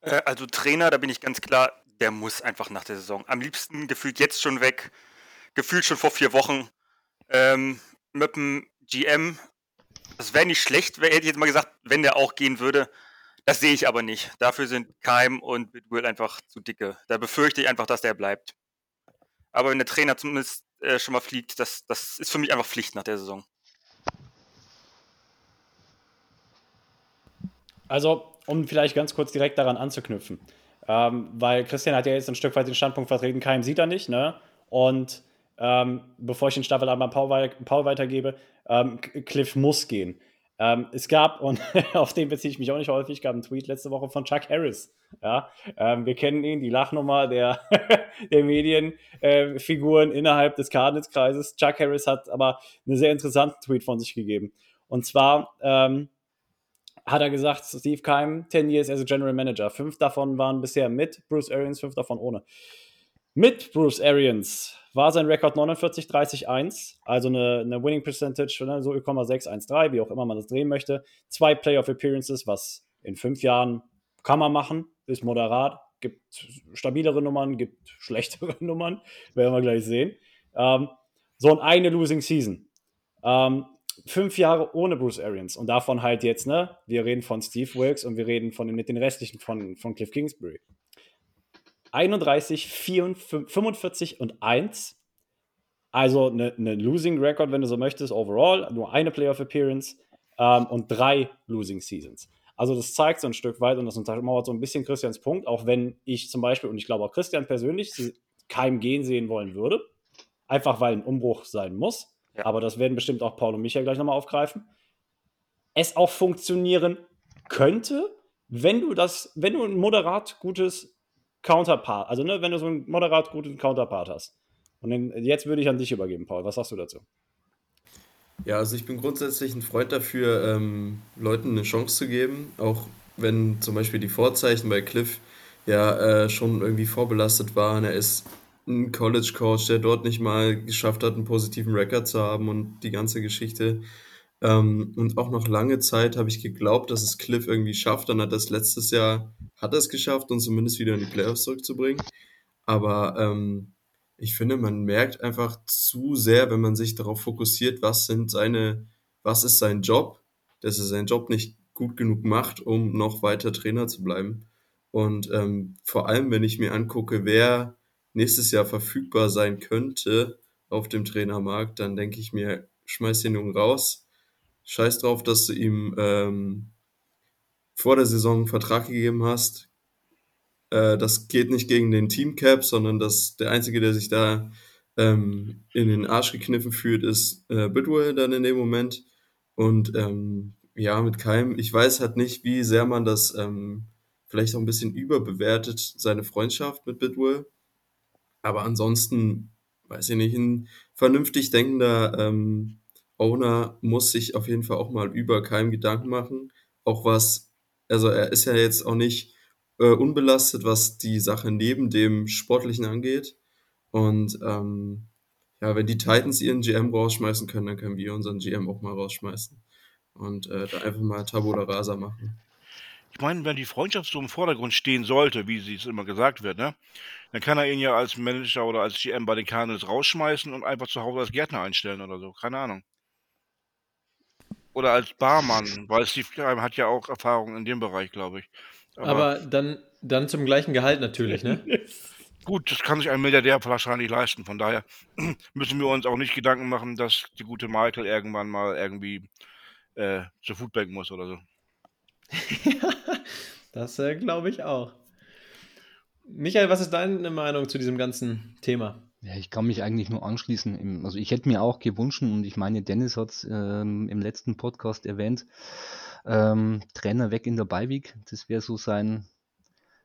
Äh, also Trainer, da bin ich ganz klar, der muss einfach nach der Saison. Am liebsten gefühlt jetzt schon weg, gefühlt schon vor vier Wochen. Ähm, mit dem GM, das wäre nicht schlecht, hätte ich jetzt mal gesagt, wenn der auch gehen würde. Das sehe ich aber nicht. Dafür sind Keim und Bitwill einfach zu dicke. Da befürchte ich einfach, dass der bleibt. Aber wenn der Trainer zumindest äh, schon mal fliegt, das, das ist für mich einfach Pflicht nach der Saison. Also, um vielleicht ganz kurz direkt daran anzuknüpfen. Ähm, weil Christian hat ja jetzt ein Stück weit den Standpunkt vertreten, keinem sieht er nicht, ne? Und ähm, bevor ich den Staffel einmal Paul, Paul weitergebe, ähm, Cliff muss gehen. Ähm, es gab, und auf den beziehe ich mich auch nicht häufig, gab einen Tweet letzte Woche von Chuck Harris. Ja? Ähm, wir kennen ihn, die Lachnummer der, der Medienfiguren äh, innerhalb des Cardinals-Kreises. Chuck Harris hat aber einen sehr interessanten Tweet von sich gegeben. Und zwar ähm, hat er gesagt, Steve Keim, 10 years as a General Manager. Fünf davon waren bisher mit Bruce Arians, fünf davon ohne. Mit Bruce Arians war sein Rekord 49-30-1, also eine, eine Winning Percentage, ne, so 0,613, wie auch immer man das drehen möchte. Zwei Playoff Appearances, was in fünf Jahren kann man machen, ist moderat, gibt stabilere Nummern, gibt schlechtere Nummern, werden wir gleich sehen. Ähm, so eine Losing Season. Ähm, fünf Jahre ohne Bruce Arians und davon halt jetzt, ne? Wir reden von Steve Wilkes und wir reden von mit den restlichen von, von Cliff Kingsbury. 31, 44, 45 und 1. Also eine, eine Losing Record, wenn du so möchtest, overall. Nur eine Playoff Appearance ähm, und drei Losing Seasons. Also das zeigt so ein Stück weit und das untermauert so ein bisschen Christians Punkt, auch wenn ich zum Beispiel, und ich glaube auch Christian persönlich, keinem gehen sehen wollen würde. Einfach weil ein Umbruch sein muss. Ja. Aber das werden bestimmt auch Paul und Michael gleich nochmal aufgreifen. Es auch funktionieren könnte, wenn du das, wenn du ein moderat gutes Counterpart, also ne, wenn du so einen moderat guten Counterpart hast. Und den, jetzt würde ich an dich übergeben, Paul. Was sagst du dazu? Ja, also ich bin grundsätzlich ein Freund dafür, ähm, Leuten eine Chance zu geben, auch wenn zum Beispiel die Vorzeichen bei Cliff ja äh, schon irgendwie vorbelastet waren. Er ist ein College-Coach, der dort nicht mal geschafft hat, einen positiven Rekord zu haben und die ganze Geschichte. Ähm, und auch noch lange Zeit habe ich geglaubt, dass es Cliff irgendwie schafft. Dann hat es letztes Jahr, hat es geschafft, uns zumindest wieder in die Playoffs zurückzubringen. Aber ähm, ich finde, man merkt einfach zu sehr, wenn man sich darauf fokussiert, was sind seine, was ist sein Job, dass er seinen Job nicht gut genug macht, um noch weiter Trainer zu bleiben. Und ähm, vor allem, wenn ich mir angucke, wer nächstes Jahr verfügbar sein könnte auf dem Trainermarkt, dann denke ich mir, schmeiß den Jungen raus. Scheiß drauf, dass du ihm ähm, vor der Saison einen Vertrag gegeben hast. Äh, das geht nicht gegen den Teamcap, sondern das, der Einzige, der sich da ähm, in den Arsch gekniffen fühlt, ist äh, Bidwell dann in dem Moment. Und ähm, ja, mit Keim, ich weiß halt nicht, wie sehr man das ähm, vielleicht auch ein bisschen überbewertet, seine Freundschaft mit Bidwell. Aber ansonsten, weiß ich nicht, ein vernünftig denkender ähm, Owner muss sich auf jeden Fall auch mal über keinem Gedanken machen. Auch was, also er ist ja jetzt auch nicht äh, unbelastet, was die Sache neben dem Sportlichen angeht. Und ähm, ja, wenn die Titans ihren GM rausschmeißen können, dann können wir unseren GM auch mal rausschmeißen. Und äh, da einfach mal Tabula Rasa machen. Ich meine, wenn die Freundschaft so im Vordergrund stehen sollte, wie es immer gesagt wird, ne, dann kann er ihn ja als Manager oder als GM bei den Cardinals rausschmeißen und einfach zu Hause als Gärtner einstellen oder so. Keine Ahnung. Oder als Barmann, weil Steve Keim hat ja auch Erfahrung in dem Bereich, glaube ich. Aber, Aber dann, dann zum gleichen Gehalt natürlich, ne? Gut, das kann sich ein Milliardär wahrscheinlich leisten. Von daher müssen wir uns auch nicht Gedanken machen, dass die gute Michael irgendwann mal irgendwie äh, zur Foodbank muss oder so. das äh, glaube ich auch. Michael, was ist deine Meinung zu diesem ganzen Thema? Ja, ich kann mich eigentlich nur anschließen. Also ich hätte mir auch gewünscht, und ich meine, Dennis hat es ähm, im letzten Podcast erwähnt, ähm, Trainer weg in der Beiweg. Das wäre so sein,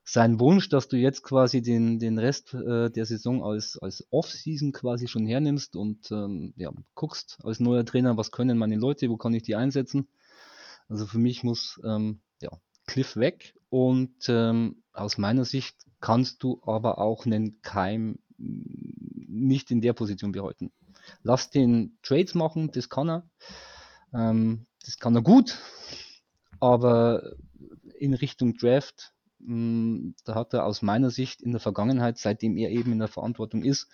sein Wunsch, dass du jetzt quasi den, den Rest äh, der Saison als, als Off-Season quasi schon hernimmst und ähm, ja, guckst als neuer Trainer, was können meine Leute, wo kann ich die einsetzen. Also für mich muss ähm, ja, Cliff weg und ähm, aus meiner Sicht kannst du aber auch einen Keim nicht in der Position behalten. Lass den Trades machen, das kann er. Ähm, das kann er gut, aber in Richtung Draft, mh, mm, da hat er aus meiner Sicht in der Vergangenheit, seitdem er eben in der Verantwortung ist,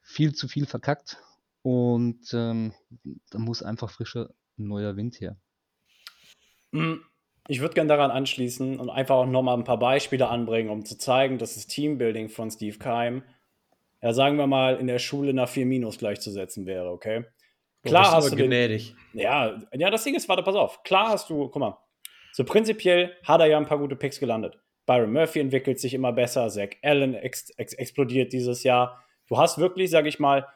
viel zu viel verkackt und ähm, da muss einfach frischer neuer Wind her. Hm, ich würde gerne daran anschließen und einfach auch nochmal ein paar Beispiele anbringen, um zu zeigen, dass das Teambuilding von Steve Keim, ja, sagen wir mal, in der Schule nach 4 Minus gleichzusetzen wäre, okay? Klar oh, hast du gnädig. Den, ja, ja, das Ding ist, warte, pass auf. Klar hast du, guck mal, so prinzipiell hat er ja ein paar gute Picks gelandet. Byron Murphy entwickelt sich immer besser, Zach Allen ex ex explodiert dieses Jahr. Du hast wirklich, sag ich mal,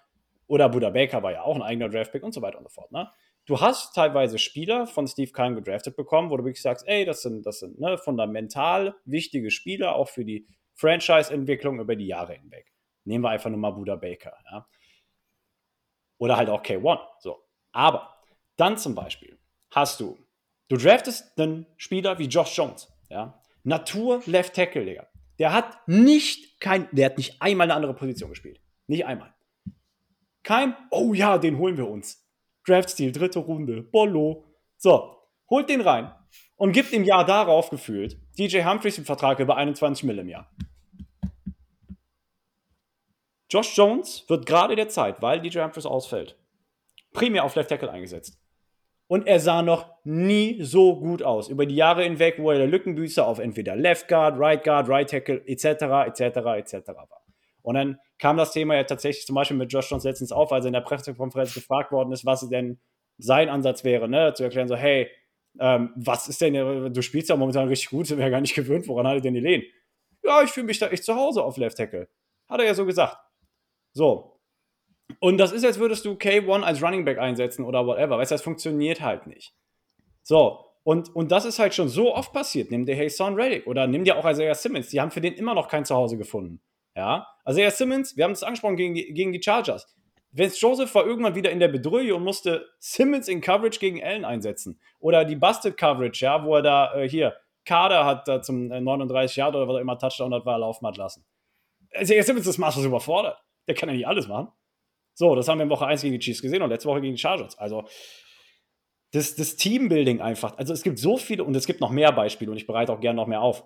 oder Buda Baker war ja auch ein eigener Draftpick und so weiter und so fort, ne? Du hast teilweise Spieler von Steve Keim gedraftet bekommen, wo du wirklich sagst, ey, das sind, das sind ne, fundamental wichtige Spieler, auch für die Franchise-Entwicklung über die Jahre hinweg. Nehmen wir einfach nur mal Buda Baker. Ja? Oder halt auch K1. So. Aber dann zum Beispiel hast du, du draftest einen Spieler wie Josh Jones. Ja? Natur Left Tackle, Digga. Der hat nicht kein, der hat nicht einmal eine andere Position gespielt. Nicht einmal. Kein, oh ja, den holen wir uns. Draftstil, dritte Runde, Bollo. So, holt den rein und gibt im Jahr darauf gefühlt DJ Humphreys den Vertrag über 21 Mill im Jahr. Josh Jones wird gerade der Zeit, weil DJ Humphreys ausfällt, primär auf Left Tackle eingesetzt. Und er sah noch nie so gut aus. Über die Jahre hinweg, wo er der Lückenbüßer auf entweder Left Guard, Right Guard, Right Tackle etc. etc. etc. war. Und dann kam das Thema ja tatsächlich zum Beispiel mit Josh Jones letztens auf, als er in der Pressekonferenz gefragt worden ist, was denn sein Ansatz wäre, ne? zu erklären, so, hey, ähm, was ist denn, du spielst ja momentan richtig gut, sind wir ja gar nicht gewöhnt, woran hat er denn die Lehnen? Ja, ich fühle mich da echt zu Hause auf Left Tackle. Hat er ja so gesagt. So. Und das ist, als würdest du K1 als Running Back einsetzen oder whatever. Weißt du, das funktioniert halt nicht. So. Und, und das ist halt schon so oft passiert. Nimm dir Hassan Reddick oder nimm dir auch Isaiah Simmons. Die haben für den immer noch kein Zuhause gefunden. Ja, also ja, Simmons, wir haben es angesprochen gegen die, gegen die Chargers. Vince Joseph war irgendwann wieder in der Bedrohung und musste Simmons in Coverage gegen Allen einsetzen. Oder die Busted Coverage, ja, wo er da äh, hier Kader hat da zum äh, 39 Yard oder was auch immer Touchdown hat, war er laufen hat lassen. Also, Simmons ist maßlos überfordert. Der kann ja nicht alles machen. So, das haben wir in Woche 1 gegen die Chiefs gesehen und letzte Woche gegen die Chargers. Also, das, das Teambuilding einfach. Also, es gibt so viele und es gibt noch mehr Beispiele und ich bereite auch gerne noch mehr auf.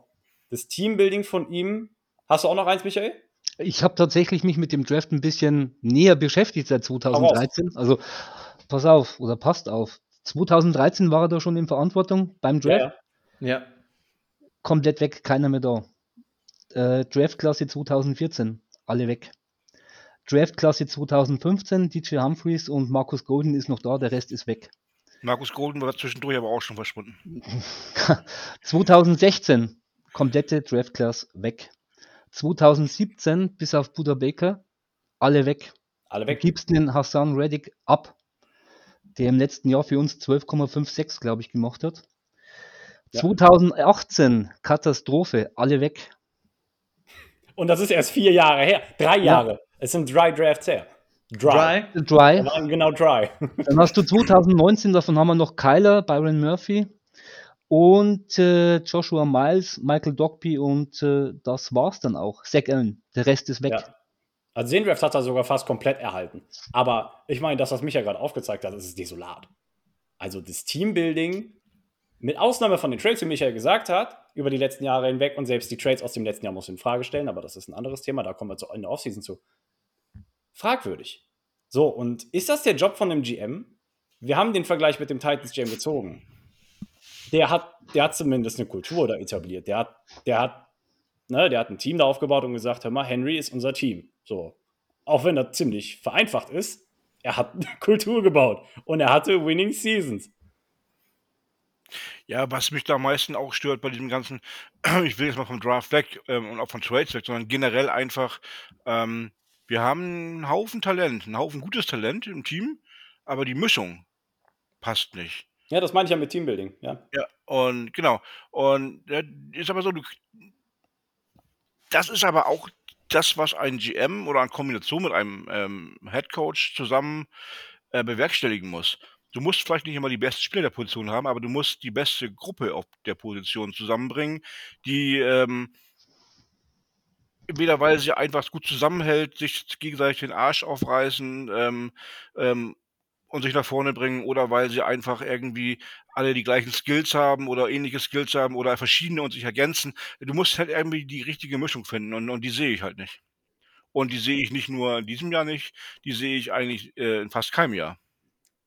Das Teambuilding von ihm Hast du auch noch eins, Michael? Ich habe tatsächlich mich mit dem Draft ein bisschen näher beschäftigt seit 2013. Also pass auf oder passt auf. 2013 war er da schon in Verantwortung beim Draft. Ja. ja. Komplett weg, keiner mehr da. Äh, Draftklasse 2014, alle weg. Draftklasse 2015, DJ Humphreys und Markus Golden ist noch da, der Rest ist weg. Markus Golden war zwischendurch aber auch schon verschwunden. 2016, komplette Draftklasse weg. 2017 bis auf Buda Baker alle weg. Alle weg. Du gibst den Hassan Reddick ab, der im letzten Jahr für uns 12,56, glaube ich, gemacht hat. Ja. 2018 Katastrophe, alle weg. Und das ist erst vier Jahre her. Drei Jahre. Ja. Es sind drei Drafts her. Dry. Dry. Waren genau dry. Dann hast du 2019, davon haben wir noch Kyler, Byron Murphy und äh, Joshua Miles, Michael Dogby und äh, das war's dann auch. Zach Allen. Der Rest ist weg. Ja. Also den Draft hat er sogar fast komplett erhalten. Aber ich meine, das, was mich ja gerade aufgezeigt hat, ist desolat. Also das Teambuilding, mit Ausnahme von den Trades, wie Michael gesagt hat, über die letzten Jahre hinweg und selbst die Trades aus dem letzten Jahr muss in Frage stellen, aber das ist ein anderes Thema, da kommen wir zu, in der Offseason zu. Fragwürdig. So, und ist das der Job von einem GM? Wir haben den Vergleich mit dem Titans GM gezogen. Der hat, der hat zumindest eine Kultur da etabliert. Der hat, der hat, ne, der hat ein Team da aufgebaut und gesagt, hör mal, Henry ist unser Team. So. Auch wenn das ziemlich vereinfacht ist, er hat eine Kultur gebaut und er hatte Winning Seasons. Ja, was mich da am meisten auch stört bei diesem ganzen, ich will jetzt mal vom Draft weg ähm, und auch von Trades weg, sondern generell einfach, ähm, wir haben einen Haufen Talent, einen Haufen gutes Talent im Team, aber die Mischung passt nicht. Ja, das meine ich ja mit Teambuilding, ja. Ja, und genau. Und äh, ist aber so, du, das ist aber auch das, was ein GM oder in Kombination mit einem ähm, Head Coach zusammen äh, bewerkstelligen muss. Du musst vielleicht nicht immer die beste Spieler der Position haben, aber du musst die beste Gruppe auf der Position zusammenbringen, die ähm, entweder weil sie einfach gut zusammenhält, sich gegenseitig den Arsch aufreißen ähm, ähm, und sich nach vorne bringen, oder weil sie einfach irgendwie alle die gleichen Skills haben oder ähnliche Skills haben oder verschiedene und sich ergänzen. Du musst halt irgendwie die richtige Mischung finden und, und die sehe ich halt nicht. Und die sehe ich nicht nur in diesem Jahr nicht, die sehe ich eigentlich äh, in fast keinem Jahr.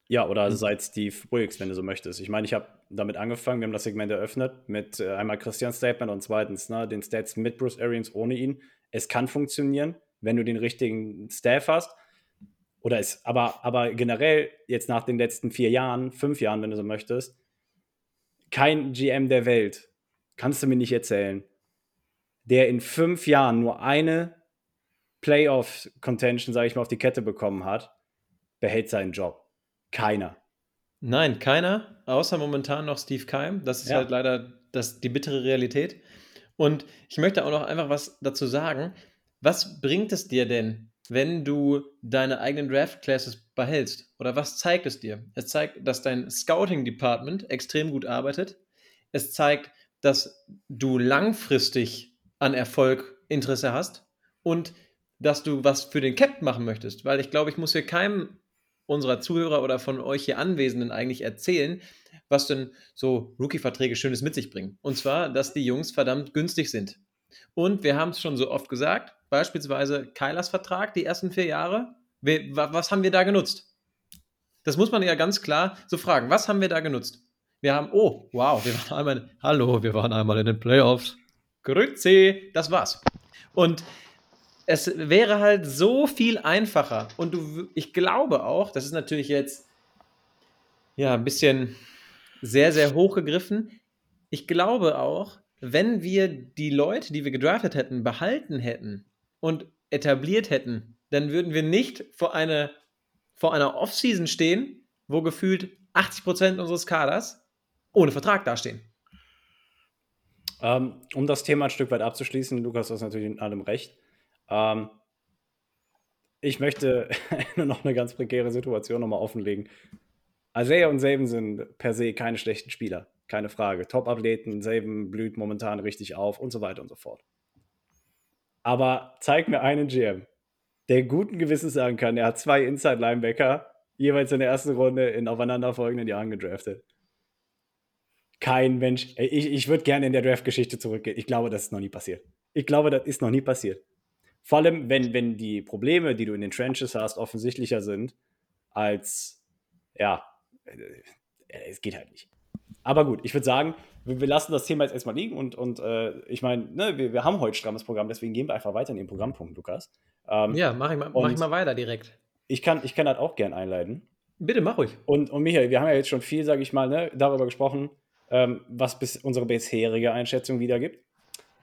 Ja, oder mhm. seit Steve Wilkes, wenn du so möchtest. Ich meine, ich habe damit angefangen, wir haben das Segment eröffnet mit äh, einmal Christian Statement und zweitens ne, den Stats mit Bruce Arians ohne ihn. Es kann funktionieren, wenn du den richtigen Staff hast. Oder es, aber, aber generell jetzt nach den letzten vier Jahren, fünf Jahren, wenn du so möchtest, kein GM der Welt, kannst du mir nicht erzählen, der in fünf Jahren nur eine Playoff-Contention, sage ich mal, auf die Kette bekommen hat, behält seinen Job. Keiner. Nein, keiner, außer momentan noch Steve Keim. Das ist ja. halt leider das, die bittere Realität. Und ich möchte auch noch einfach was dazu sagen. Was bringt es dir denn, wenn du deine eigenen Draft Classes behältst? Oder was zeigt es dir? Es zeigt, dass dein Scouting Department extrem gut arbeitet. Es zeigt, dass du langfristig an Erfolg Interesse hast und dass du was für den Cap machen möchtest. Weil ich glaube, ich muss hier keinem unserer Zuhörer oder von euch hier Anwesenden eigentlich erzählen, was denn so Rookie-Verträge Schönes mit sich bringen. Und zwar, dass die Jungs verdammt günstig sind. Und wir haben es schon so oft gesagt, beispielsweise Kylers Vertrag, die ersten vier Jahre, was haben wir da genutzt? Das muss man ja ganz klar so fragen. Was haben wir da genutzt? Wir haben, oh, wow, wir waren einmal, hallo, wir waren einmal in den Playoffs. Grüezi, das war's. Und es wäre halt so viel einfacher. Und du, ich glaube auch, das ist natürlich jetzt ja ein bisschen sehr, sehr hochgegriffen. Ich glaube auch, wenn wir die Leute, die wir gedraftet hätten, behalten hätten und etabliert hätten, dann würden wir nicht vor, eine, vor einer Offseason stehen, wo gefühlt 80% unseres Kaders ohne Vertrag dastehen. Ähm, um das Thema ein Stück weit abzuschließen, Lukas, hast natürlich in allem recht. Ähm, ich möchte nur noch eine ganz prekäre Situation nochmal offenlegen. Isaiah und Saban sind per se keine schlechten Spieler, keine Frage. Top-Athleten, Saban blüht momentan richtig auf und so weiter und so fort. Aber zeig mir einen GM, der guten Gewissens sagen kann, er hat zwei Inside-Linebacker jeweils in der ersten Runde in aufeinanderfolgenden Jahren gedraftet. Kein Mensch. Ich, ich würde gerne in der Draft-Geschichte zurückgehen. Ich glaube, das ist noch nie passiert. Ich glaube, das ist noch nie passiert. Vor allem, wenn, wenn die Probleme, die du in den Trenches hast, offensichtlicher sind, als, ja, äh, es geht halt nicht. Aber gut, ich würde sagen, wir, wir, lassen das Thema jetzt erstmal liegen und, und äh, ich meine, ne, wir, wir haben heute strammes Programm, deswegen gehen wir einfach weiter in den Programmpunkt, Lukas. Ähm, ja, mach ich, mal, mach ich mal weiter direkt. Ich kann, ich kann das auch gern einleiten. Bitte, mach ruhig. Und, und Michael, wir haben ja jetzt schon viel, sage ich mal, ne, darüber gesprochen, ähm, was bis unsere bisherige Einschätzung wiedergibt.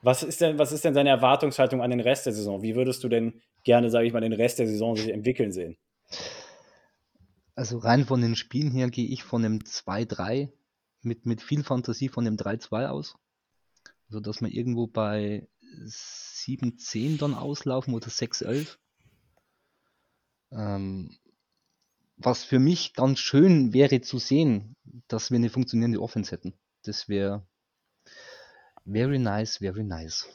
Was ist denn, was ist denn deine Erwartungshaltung an den Rest der Saison? Wie würdest du denn gerne, sage ich mal, den Rest der Saison sich entwickeln sehen? Also rein von den Spielen her gehe ich von einem 2-3 mit, mit viel Fantasie von dem 3-2 aus. Also dass wir irgendwo bei 7-10 dann auslaufen oder 6-11. Ähm, was für mich ganz schön wäre zu sehen, dass wir eine funktionierende Offense hätten. Das wäre very nice, very nice.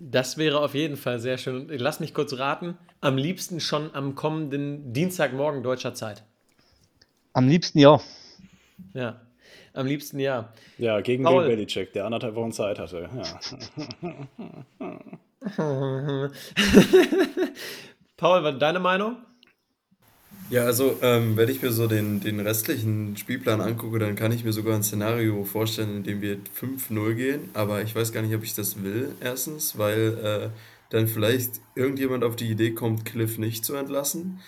Das wäre auf jeden Fall sehr schön. Lass mich kurz raten. Am liebsten schon am kommenden Dienstagmorgen deutscher Zeit. Am liebsten ja. Ja, am liebsten ja. Ja, gegen Paul. Bill Belichick, der anderthalb Wochen Zeit hatte. Ja. Paul, was deine Meinung? Ja, also ähm, wenn ich mir so den, den restlichen Spielplan angucke, dann kann ich mir sogar ein Szenario vorstellen, in dem wir 5-0 gehen. Aber ich weiß gar nicht, ob ich das will, erstens, weil äh, dann vielleicht irgendjemand auf die Idee kommt, Cliff nicht zu entlassen.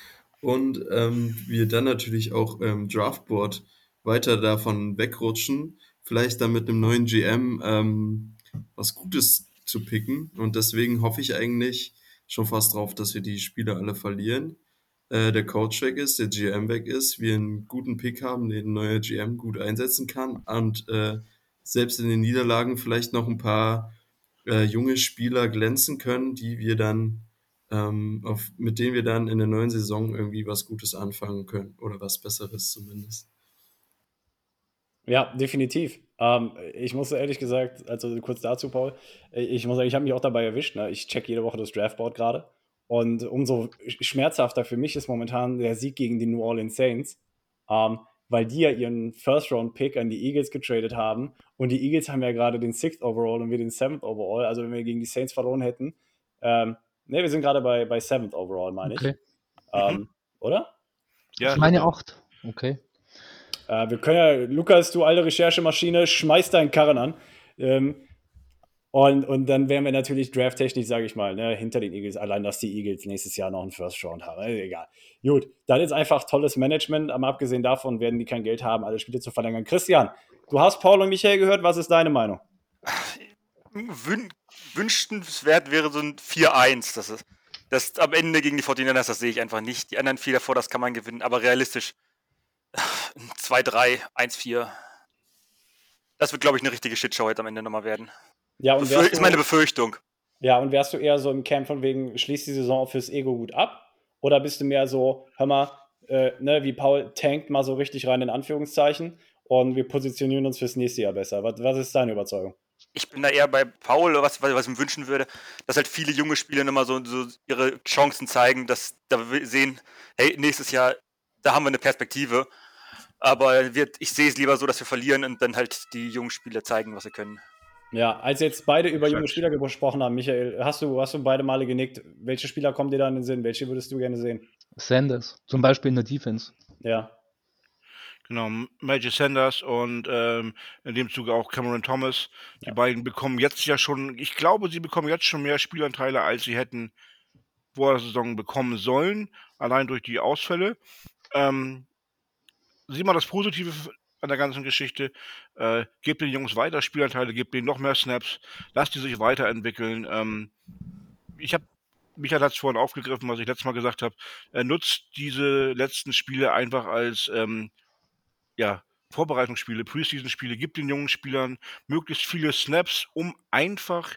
Und ähm, wir dann natürlich auch im Draftboard weiter davon wegrutschen, vielleicht dann mit einem neuen GM ähm, was Gutes zu picken. Und deswegen hoffe ich eigentlich schon fast drauf, dass wir die Spiele alle verlieren äh, der Coach weg ist, der GM weg ist, wir einen guten Pick haben, den neuer GM gut einsetzen kann und äh, selbst in den Niederlagen vielleicht noch ein paar äh, junge Spieler glänzen können, die wir dann ähm, auf, mit denen wir dann in der neuen Saison irgendwie was Gutes anfangen können oder was Besseres zumindest. Ja, definitiv. Ähm, ich muss ehrlich gesagt, also kurz dazu, Paul, ich muss sagen, ich habe mich auch dabei erwischt. Ne? Ich check jede Woche das Draftboard gerade. Und umso schmerzhafter für mich ist momentan der Sieg gegen die New Orleans Saints, ähm, weil die ja ihren First-Round-Pick an die Eagles getradet haben. Und die Eagles haben ja gerade den Sixth Overall und wir den Seventh Overall. Also wenn wir gegen die Saints verloren hätten, ähm, ne, wir sind gerade bei, bei Seventh Overall, meine Okay. ich. Ähm, Mhm. Oder? Ja, Ich meine 8. Okay. Äh, wir können ja, Lukas, du alte Recherchemaschine, schmeiß deinen Karren an. Ähm, und, und dann wären wir natürlich drafttechnisch, sage ich mal, ne, hinter den Eagles, allein dass die Eagles nächstes Jahr noch einen First Round haben. Also egal. Gut, dann ist einfach tolles Management, aber abgesehen davon werden die kein Geld haben, alle Spiele zu verlängern. Christian, du hast Paul und Michael gehört, was ist deine Meinung? Wün wünschenswert wäre so ein 4-1. Das ist das am Ende gegen die 49ers, das sehe ich einfach nicht. Die anderen vier davor, das kann man gewinnen, aber realistisch ein 2-3, 1-4. Das wird, glaube ich, eine richtige Shitshow heute am Ende nochmal werden. Ja, und Befür ist meine Befürchtung. ja, und wärst du eher so im Camp von wegen, schließt die Saison fürs Ego gut ab? Oder bist du mehr so, hör mal, äh, ne, wie Paul tankt mal so richtig rein in Anführungszeichen und wir positionieren uns fürs nächste Jahr besser? Was, was ist deine Überzeugung? Ich bin da eher bei Paul, was, was, was ich mir wünschen würde, dass halt viele junge Spieler nochmal so, so ihre Chancen zeigen, dass da wir sehen, hey, nächstes Jahr, da haben wir eine Perspektive. Aber wir, ich sehe es lieber so, dass wir verlieren und dann halt die jungen Spieler zeigen, was sie können. Ja, als jetzt beide über junge. Spieler gesprochen haben, Michael, hast du, hast du beide Male genickt. Welche Spieler kommen dir da in den Sinn? Welche würdest du gerne sehen? Sanders. Zum Beispiel in der Defense. Ja. Genau, Major Sanders und ähm, in dem Zuge auch Cameron Thomas. Die Ja. beiden bekommen jetzt ja schon, ich glaube, sie bekommen jetzt schon mehr Spielanteile, als sie hätten vor der Saison bekommen sollen, allein durch die Ausfälle. Ähm, sieh mal das Positive an der ganzen Geschichte. Äh, gebt den Jungs weiter Spielanteile, gebt denen noch mehr Snaps, lasst die sich weiterentwickeln. Ähm, ich habe Michael hat es vorhin aufgegriffen, was ich letztes Mal gesagt habe. Er nutzt diese letzten Spiele einfach als ähm, ja, Vorbereitungsspiele, Preseason-Spiele, gibt den jungen Spielern möglichst viele Snaps, um einfach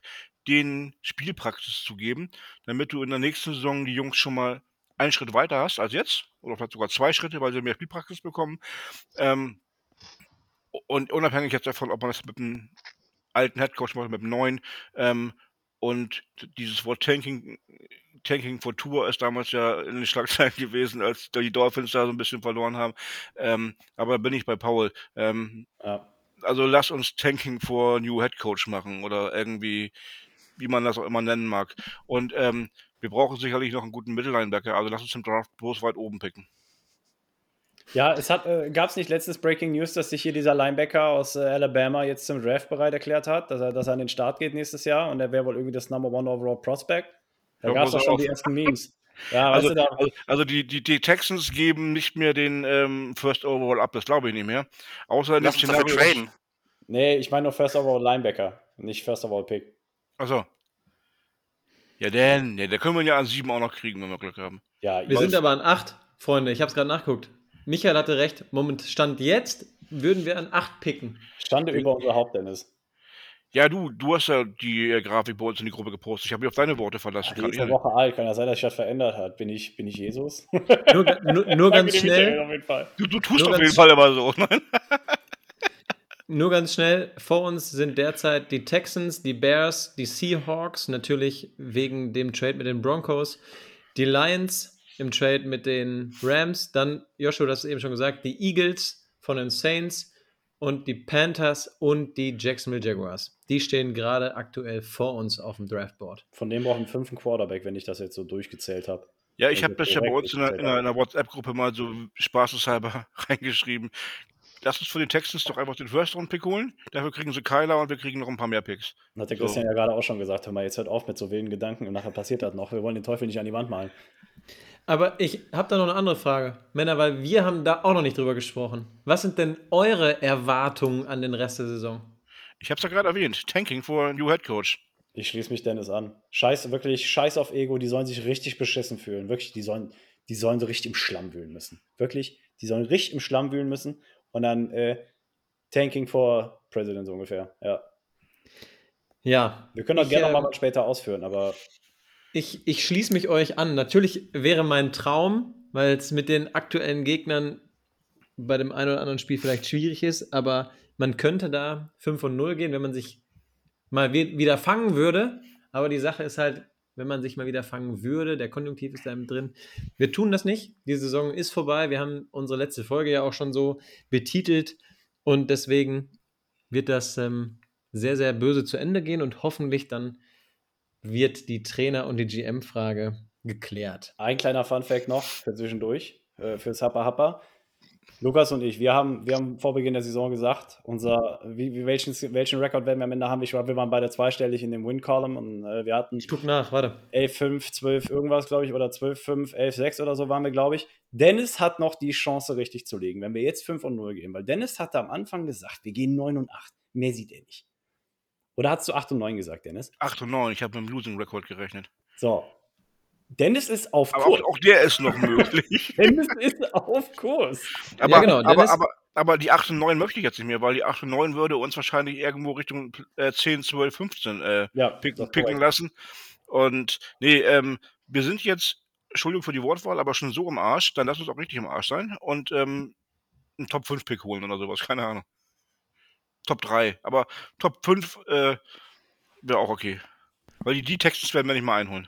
den Spielpraxis zu geben, damit du in der nächsten Saison die Jungs schon mal einen Schritt weiter hast als jetzt, oder vielleicht sogar zwei Schritte, weil sie mehr Spielpraxis bekommen. Ähm, und unabhängig jetzt davon, ob man das mit einem alten Headcoach macht, mit einem neuen, ähm, und dieses Wort Tanking, Tanking for Tour ist damals ja in den Schlagzeilen gewesen, als die Dolphins da so ein bisschen verloren haben. Ähm, aber da bin ich bei Paul. Ähm, ja. also lass uns Tanking for New Head Coach machen oder irgendwie, wie man das auch immer nennen mag. Und ähm, wir brauchen sicherlich noch einen guten Mittellinebacker, also lass uns im Draft bloß weit oben picken. Ja, es hat, äh, gab es nicht letztens Breaking News, dass sich hier dieser Linebacker aus äh, Alabama jetzt zum Draft bereit erklärt hat, dass er, dass er an den Start geht nächstes Jahr und er wäre wohl irgendwie das Number One Overall Prospect. Da Ja, gab es doch schon auf. die ersten Memes. Ja, Also, weißt du, da, also, also die, die, die Texans geben nicht mehr den ähm, First Overall ab, das glaube ich nicht mehr. Außer in dem Lass uns dafür traden. nee, ich meine nur First Overall Linebacker, nicht First Overall Pick. Achso. Ja, denn, ja, da können wir ihn ja an sieben auch noch kriegen, wenn wir Glück haben. Ja, Wir sind aber an 8, Freunde. Ich habe es gerade nachgeguckt. Michael hatte recht. Moment, Stand jetzt würden wir an 8 picken. Stande über unser Haupt, Dennis. Ja, du, du hast ja die äh, Grafik bei uns in die Gruppe gepostet. Ich habe mich auf deine Worte verlassen. Die Kann ist eine. Woche alt, kann ja sein, dass sich das verändert hat. Bin ich, bin ich Jesus? Nur, nur, nur ganz schnell. Du, du tust Nur auf jeden Fall immer so. Nur ganz schnell. Vor uns sind derzeit die Texans, die Bears, die Seahawks, natürlich wegen dem Trade mit den Broncos, die Lions im Trade mit den Rams, dann, Joshua, du hast es eben schon gesagt, die Eagles von den Saints und die Panthers und die Jacksonville Jaguars. Die stehen gerade aktuell vor uns auf dem Draftboard. Von dem brauchen wir fünf einen Quarterback, wenn ich das jetzt so durchgezählt habe. Ja, ich Also habe das ja bei uns in einer, in einer, in einer WhatsApp-Gruppe mal so spaßeshalber reingeschrieben. Lass uns von den Texans doch einfach den First-Round-Pick holen. Dafür kriegen sie Kyler und wir kriegen noch ein paar mehr Picks. Und hat der So. Christian ja gerade auch schon gesagt, hör mal, jetzt hört auf mit so wilden Gedanken und nachher passiert das noch. Wir wollen den Teufel nicht an die Wand malen. Aber ich habe da noch eine andere Frage. Männer, weil wir haben da auch noch nicht drüber gesprochen. Was sind denn eure Erwartungen an den Rest der Saison? Ich habe es ja gerade erwähnt. Tanking for New Head Coach. Ich schließe mich Dennis an. Scheiß, wirklich, scheiß auf Ego, die sollen sich richtig beschissen fühlen. Wirklich, die sollen, die sollen so richtig im Schlamm wühlen müssen. Wirklich, die sollen richtig im Schlamm wühlen müssen und dann äh, Tanking for President so ungefähr. Ja. Ja, Wir können das gerne ähm, noch mal später ausführen, aber ich, ich schließe mich euch an. Natürlich wäre mein Traum, weil es mit den aktuellen Gegnern bei dem einen oder anderen Spiel vielleicht schwierig ist, aber man könnte da 5 und 0 gehen, wenn man sich mal wieder fangen würde. Aber die Sache ist halt, wenn man sich mal wieder fangen würde, der Konjunktiv ist da eben drin. Wir tun das nicht. Die Saison ist vorbei. Wir haben unsere letzte Folge ja auch schon so betitelt und deswegen wird das ähm, sehr, sehr böse zu Ende gehen und hoffentlich dann wird die Trainer- und die GM-Frage geklärt. ein kleiner Fun-Fact noch für zwischendurch, äh, fürs Happa Happa. Lukas und ich, wir haben, wir haben vor Beginn der Saison gesagt, unser, wie, wie welchen, welchen Rekord werden wir am Ende haben? Ich war, wir waren beide zweistellig in dem Win-Column und äh, wir hatten Ich guck nach, warte. 11-5, 12 irgendwas, glaube ich, oder 12-5, 11-6 oder so waren wir, glaube ich. Dennis hat noch die Chance, richtig zu legen, wenn wir jetzt 5 und 0 gehen, weil Dennis hatte am Anfang gesagt, wir gehen 9 und 8. Mehr sieht er nicht. Oder hast du 8 und 9 gesagt, Dennis? 8 und 9. Ich habe mit dem Losing Record gerechnet. So. Dennis ist auf Aber Kurs. auch, auch der ist noch möglich. Dennis ist auf Kurs. Aber, genau, aber, Dennis- aber, aber die 8 und 9 möchte ich jetzt nicht mehr, weil die 8 und 9 würde uns wahrscheinlich irgendwo Richtung äh, 10, 12, 15 äh, Ja, picken, picken lassen. Und nee, ähm, wir sind jetzt, Entschuldigung für die Wortwahl, aber schon so im Arsch, dann lass uns auch richtig im Arsch sein und ähm, einen Top 5 Pick holen oder sowas, keine Ahnung. Top 3, aber Top 5 äh, wäre auch okay. Weil die, die Texans werden wir nicht mal einholen.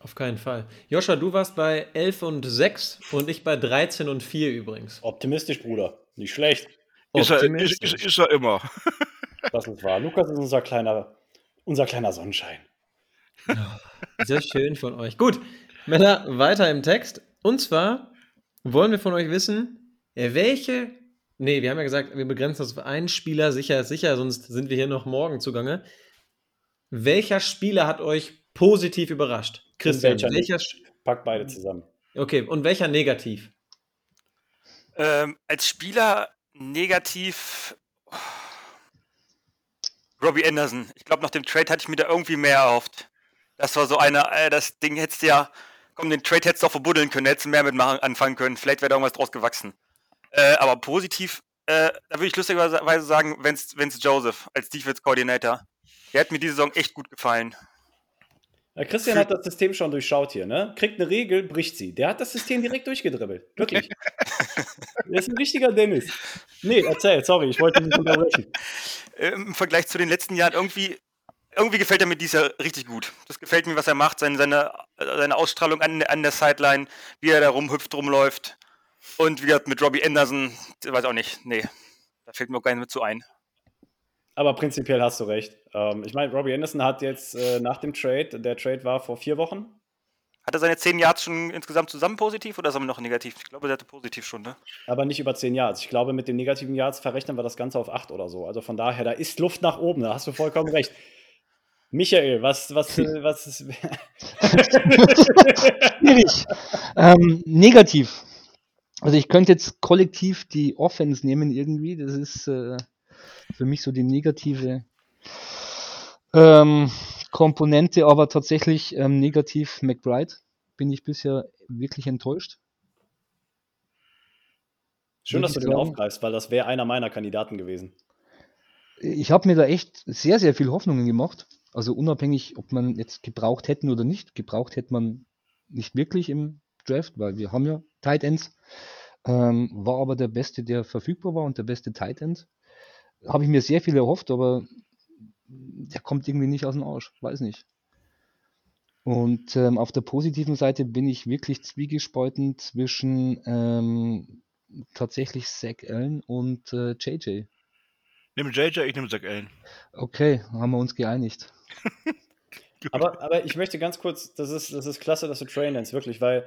Auf keinen Fall. Joscha, du warst bei 11 und 6 und ich bei 13 und 4 übrigens. Optimistisch, Bruder. Nicht schlecht. Ist er, ist, Optimistisch. ist, ist er immer. Das ist wahr. Lukas ist unser kleiner, unser kleiner Sonnenschein. Sehr schön von euch. Gut, Männer, weiter im Text. Und zwar wollen wir von euch wissen, welche. Nee, wir haben ja gesagt, wir begrenzen das auf einen Spieler. Sicher ist sicher, sonst sind wir hier noch morgen zugange. Welcher Spieler hat euch positiv überrascht? Christian, welcher welcher. Pack beide zusammen. Okay, und welcher negativ? Ähm, als Spieler negativ. oh, Robbie Anderson. Ich glaube, nach dem Trade hatte ich mir da irgendwie mehr erhofft. Das war so einer, äh, das Ding hättest du ja, komm, den Trade hättest du auch verbuddeln können, hättest du mehr mitmachen anfangen können. Vielleicht wäre da irgendwas draus gewachsen. Äh, aber positiv, äh, da würde ich lustigerweise sagen, Vince, Joseph als Defense Coordinator. Der hat mir diese Saison echt gut gefallen. Christian hat das System schon durchschaut hier, ne? Kriegt eine Regel, bricht sie. Der hat das System direkt durchgedribbelt. Wirklich. Der ist ein richtiger Dennis. Nee, erzähl, sorry, ich wollte nicht unterbrechen. äh, im Vergleich zu den letzten Jahren irgendwie, irgendwie gefällt er mir dieses Jahr richtig gut. Das gefällt mir, was er macht, seine, seine, seine Ausstrahlung an, an der Sideline, wie er da rumhüpft, rumläuft. Und wie gesagt, mit Robbie Anderson, weiß auch nicht, nee, da fällt mir auch gar nicht mehr zu ein. Aber prinzipiell hast du recht. Ähm, ich meine, Robbie Anderson hat jetzt äh, nach dem Trade, der Trade war vor vier Wochen, Hat er seine 10 Yards schon insgesamt zusammen positiv oder ist er noch negativ? Ich glaube, er hatte positiv schon, ne? aber nicht über zehn Yards. Ich glaube, mit den negativen Yards verrechnen wir das Ganze auf acht oder so. Also von daher, da ist Luft nach oben, da hast du vollkommen recht. Michael, was, was, äh, was ist. Schwierig. ähm, negativ. Also ich könnte jetzt kollektiv die Offense nehmen irgendwie. Das ist äh, für mich so die negative ähm, Komponente, aber tatsächlich ähm, negativ McBride. Bin ich bisher wirklich enttäuscht. Schön, dass du den sagen. aufgreifst, weil das wäre einer meiner Kandidaten gewesen. ich habe mir da echt sehr, sehr viel Hoffnungen gemacht. Also unabhängig, ob man jetzt gebraucht hätten oder nicht. Gebraucht hätte man nicht wirklich im Draft, weil wir haben ja Tight Ends. Ähm, war aber der beste, der verfügbar war und der beste Tight End. Habe ich mir sehr viel erhofft, aber der kommt irgendwie nicht aus dem Arsch. Weiß nicht. Und ähm, auf der positiven Seite bin ich wirklich zwiegespalten zwischen ähm, tatsächlich Zach Allen und äh, JJ. Nimm JJ, ich nehme Zach Allen. Okay, haben wir uns geeinigt. aber, aber ich möchte ganz kurz, das ist, das ist klasse, dass du Train nennst, wirklich, weil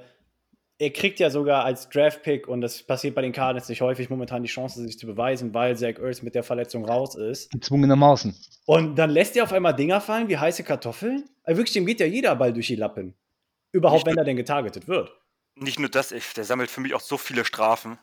er kriegt ja sogar als Draft-Pick, und das passiert bei den Cardinals nicht häufig, momentan die Chance, sich zu beweisen, weil Zach Ertz mit der Verletzung raus ist. Gezwungenermaßen. Und dann lässt er auf einmal Dinger fallen wie heiße Kartoffeln. Also wirklich, dem geht ja jeder Ball durch die Lappen. Überhaupt, nicht wenn er denn getargetet wird. Nicht nur das, der sammelt für mich auch so viele Strafen.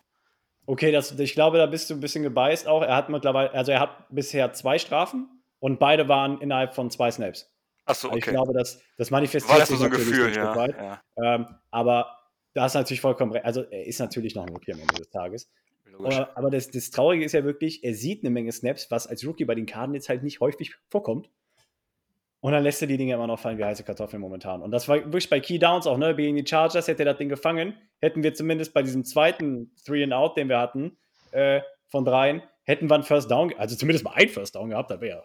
Okay, das, ich glaube, da bist du ein bisschen gebeißt auch. Er hat mittlerweile, also er hat bisher zwei Strafen und beide waren innerhalb von zwei Snaps. Achso, okay. Ich glaube, das, das manifestiert War das sich so ein Gefühl, ja, ja. Ähm, aber da hast du natürlich vollkommen recht. Also er ist natürlich noch ein Rookie am Ende des Tages. Aber, aber das, das, Traurige ist ja wirklich, er sieht eine Menge Snaps, was als Rookie bei den Karten jetzt halt nicht häufig vorkommt. Und dann lässt er die Dinge immer noch fallen wie heiße Kartoffeln momentan. Und das war wirklich bei Key Downs auch, ne? Gegen die Chargers hätte er das Ding gefangen. Hätten wir zumindest bei diesem zweiten Three and Out, den wir hatten, äh, von dreien, hätten wir einen First Down, also zumindest mal ein First Down gehabt, da wäre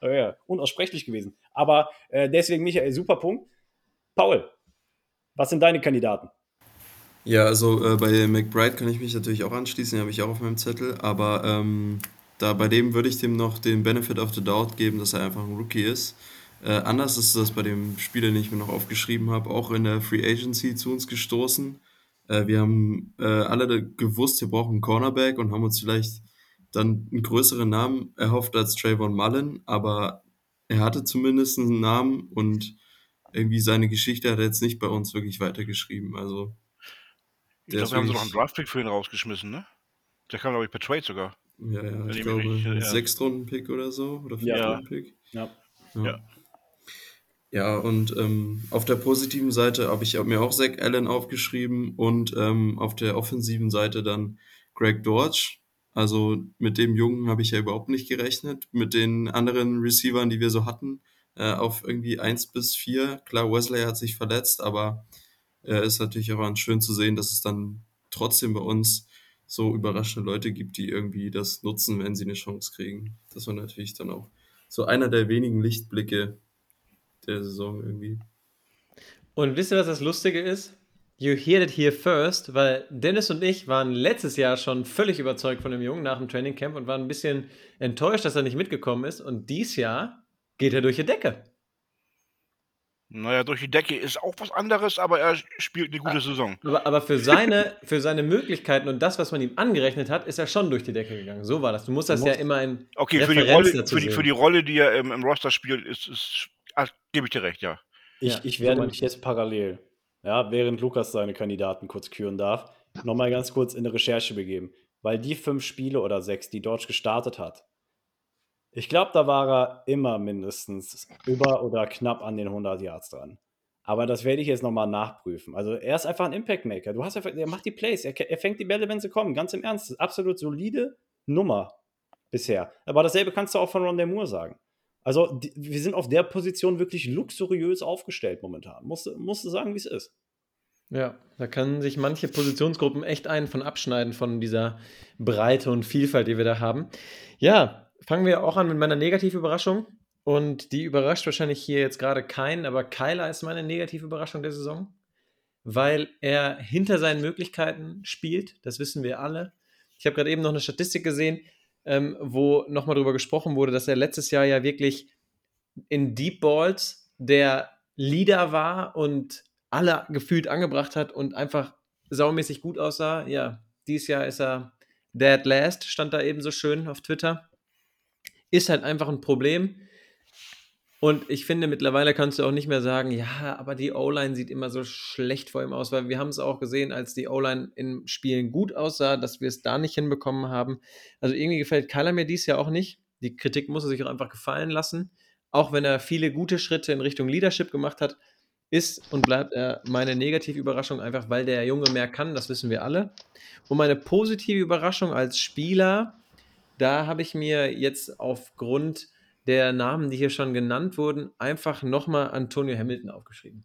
wär unaussprechlich gewesen. Aber äh, deswegen, Michael, super Punkt. Paul, was sind deine Kandidaten? Ja, also äh, bei McBride kann ich mich natürlich auch anschließen, den habe ich auch auf meinem Zettel, aber ähm, da bei dem würde ich dem noch den Benefit of the Doubt geben, dass er einfach ein Rookie ist. Äh, anders ist das bei dem Spieler, den ich mir noch aufgeschrieben habe, auch in der Free Agency zu uns gestoßen. Äh, wir haben äh, alle gewusst, wir brauchen einen Cornerback und haben uns vielleicht dann einen größeren Namen erhofft als Trayvon Mullen, aber er hatte zumindest einen Namen und irgendwie seine Geschichte hat er jetzt nicht bei uns wirklich weitergeschrieben. Also, ich glaube, wir haben so noch einen Draftpick für ihn rausgeschmissen, ne? Der kam, glaube ich, per Trade sogar. Ja, ja, ich glaube, ein ja. Sechstrunden-Pick oder so. Oder Fünftrunden-Pick. Ja. Ja. ja. Ja, und ähm, auf der positiven Seite habe ich mir auch Zach Allen aufgeschrieben und ähm, auf der offensiven Seite dann Greg Dortch. Also mit dem Jungen habe ich ja überhaupt nicht gerechnet. Mit den anderen Receivern, die wir so hatten, äh, auf irgendwie eins bis vier. Klar, Wesley hat sich verletzt, aber äh, ist natürlich auch schön zu sehen, dass es dann trotzdem bei uns so überraschende Leute gibt, die irgendwie das nutzen, wenn sie eine Chance kriegen. Das war natürlich dann auch so einer der wenigen Lichtblicke der Saison irgendwie. Und wisst ihr, was das Lustige ist? You hear it here first, weil Dennis und ich waren letztes Jahr schon völlig überzeugt von dem Jungen nach dem Training Camp und waren ein bisschen enttäuscht, dass er nicht mitgekommen ist. Und dies Jahr geht er durch die Decke. Naja, durch die Decke ist auch was anderes, aber er spielt eine gute Saison. Aber, aber, für, seine, für seine Möglichkeiten und das, was man ihm angerechnet hat, ist er schon durch die Decke gegangen. So war das. Du musst das du musst, ja immer in. Okay, für die, Rolle, für, die, für die Rolle, die er im, im Roster spielt, ist, ist ach, gebe ich dir recht, ja. Ich, ja, ich werde mich jetzt parallel, ja, während Lukas seine Kandidaten kurz küren darf, nochmal ganz kurz in eine Recherche begeben. Weil die fünf Spiele oder sechs, die Dodge gestartet hat, ich glaube, da war er immer mindestens über oder knapp an den 100 Yards dran. Aber das werde ich jetzt nochmal nachprüfen. Also er ist einfach ein Impact-Maker. Du hast einfach, er macht die Plays, er, er, fängt die Bälle, wenn sie kommen. Ganz im Ernst. Absolut solide Nummer bisher. Aber dasselbe kannst du auch von Ron Moore sagen. Also die, wir sind auf der Position wirklich luxuriös aufgestellt momentan. Musst, musst du sagen, wie es ist. Ja, da können sich manche Positionsgruppen echt einen von abschneiden von dieser Breite und Vielfalt, die wir da haben. Ja, fangen wir auch an mit meiner Negativüberraschung. Und die überrascht wahrscheinlich hier jetzt gerade keinen, aber Kyler ist meine Negativüberraschung der Saison, weil er hinter seinen Möglichkeiten spielt. Das wissen wir alle. Ich habe gerade eben noch eine Statistik gesehen, ähm, wo nochmal darüber gesprochen wurde, dass er letztes Jahr ja wirklich in Deep Balls der Leader war und alle gefühlt angebracht hat und einfach saumäßig gut aussah. Ja, dieses Jahr ist er Dead Last, stand da eben so schön auf Twitter ist halt einfach ein Problem. Und ich finde, mittlerweile kannst du auch nicht mehr sagen, ja, aber die O-Line sieht immer so schlecht vor ihm aus, weil wir haben es auch gesehen, als die O-Line in Spielen gut aussah, dass wir es da nicht hinbekommen haben. Also irgendwie gefällt Kyler mir dies ja auch nicht. Die Kritik muss er sich auch einfach gefallen lassen. Auch wenn er viele gute Schritte in Richtung Leadership gemacht hat, ist und bleibt er meine negative Überraschung einfach, weil der Junge mehr kann, das wissen wir alle. Und meine positive Überraschung als Spieler da habe ich mir jetzt aufgrund der Namen, die hier schon genannt wurden, einfach nochmal Antonio Hamilton aufgeschrieben.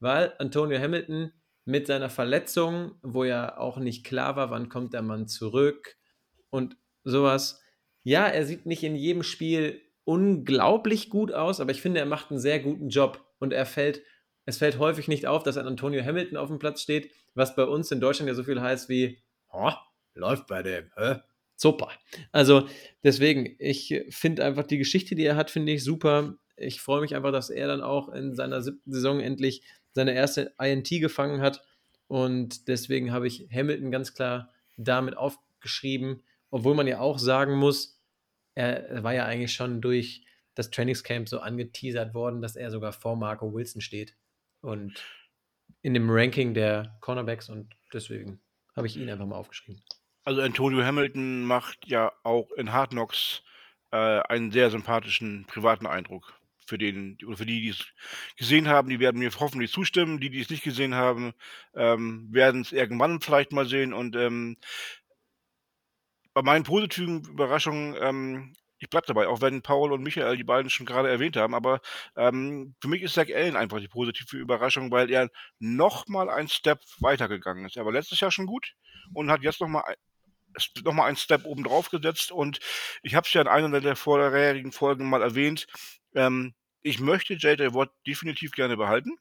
Weil Antonio Hamilton mit seiner Verletzung, wo ja auch nicht klar war, wann kommt der Mann zurück und sowas. Ja, er sieht nicht in jedem Spiel unglaublich gut aus, aber ich finde, er macht einen sehr guten Job und er fällt, es fällt häufig nicht auf, dass ein Antonio Hamilton auf dem Platz steht, was bei uns in Deutschland ja so viel heißt wie, oh, läuft bei dem, hä? Super. Also deswegen, ich finde einfach die Geschichte, die er hat, finde ich super. Ich freue mich einfach, dass er dann auch in seiner siebten Saison endlich seine erste INT gefangen hat. Und deswegen habe ich Hamilton ganz klar damit aufgeschrieben, obwohl man ja auch sagen muss, er war ja eigentlich schon durch das Trainingscamp so angeteasert worden, dass er sogar vor Marco Wilson steht. Und in dem Ranking der Cornerbacks und deswegen habe ich ihn einfach mal aufgeschrieben. Also Antonio Hamilton macht ja auch in Hard Knocks äh, einen sehr sympathischen privaten Eindruck. Für, den, für die, die es gesehen haben, die werden mir hoffentlich zustimmen. Die, die es nicht gesehen haben, ähm, werden es irgendwann vielleicht mal sehen. Und ähm, bei meinen positiven Überraschungen, ähm, ich bleibe dabei, auch wenn Paul und Michael die beiden schon gerade erwähnt haben, aber ähm, für mich ist Zach Allen einfach die positive Überraschung, weil er nochmal einen Step weitergegangen ist. Er war letztes Jahr schon gut und hat jetzt nochmal nochmal einen Step oben drauf gesetzt und ich habe es ja in einer der vorherigen Folgen mal erwähnt. Ähm, ich möchte JJ Watt definitiv gerne behalten,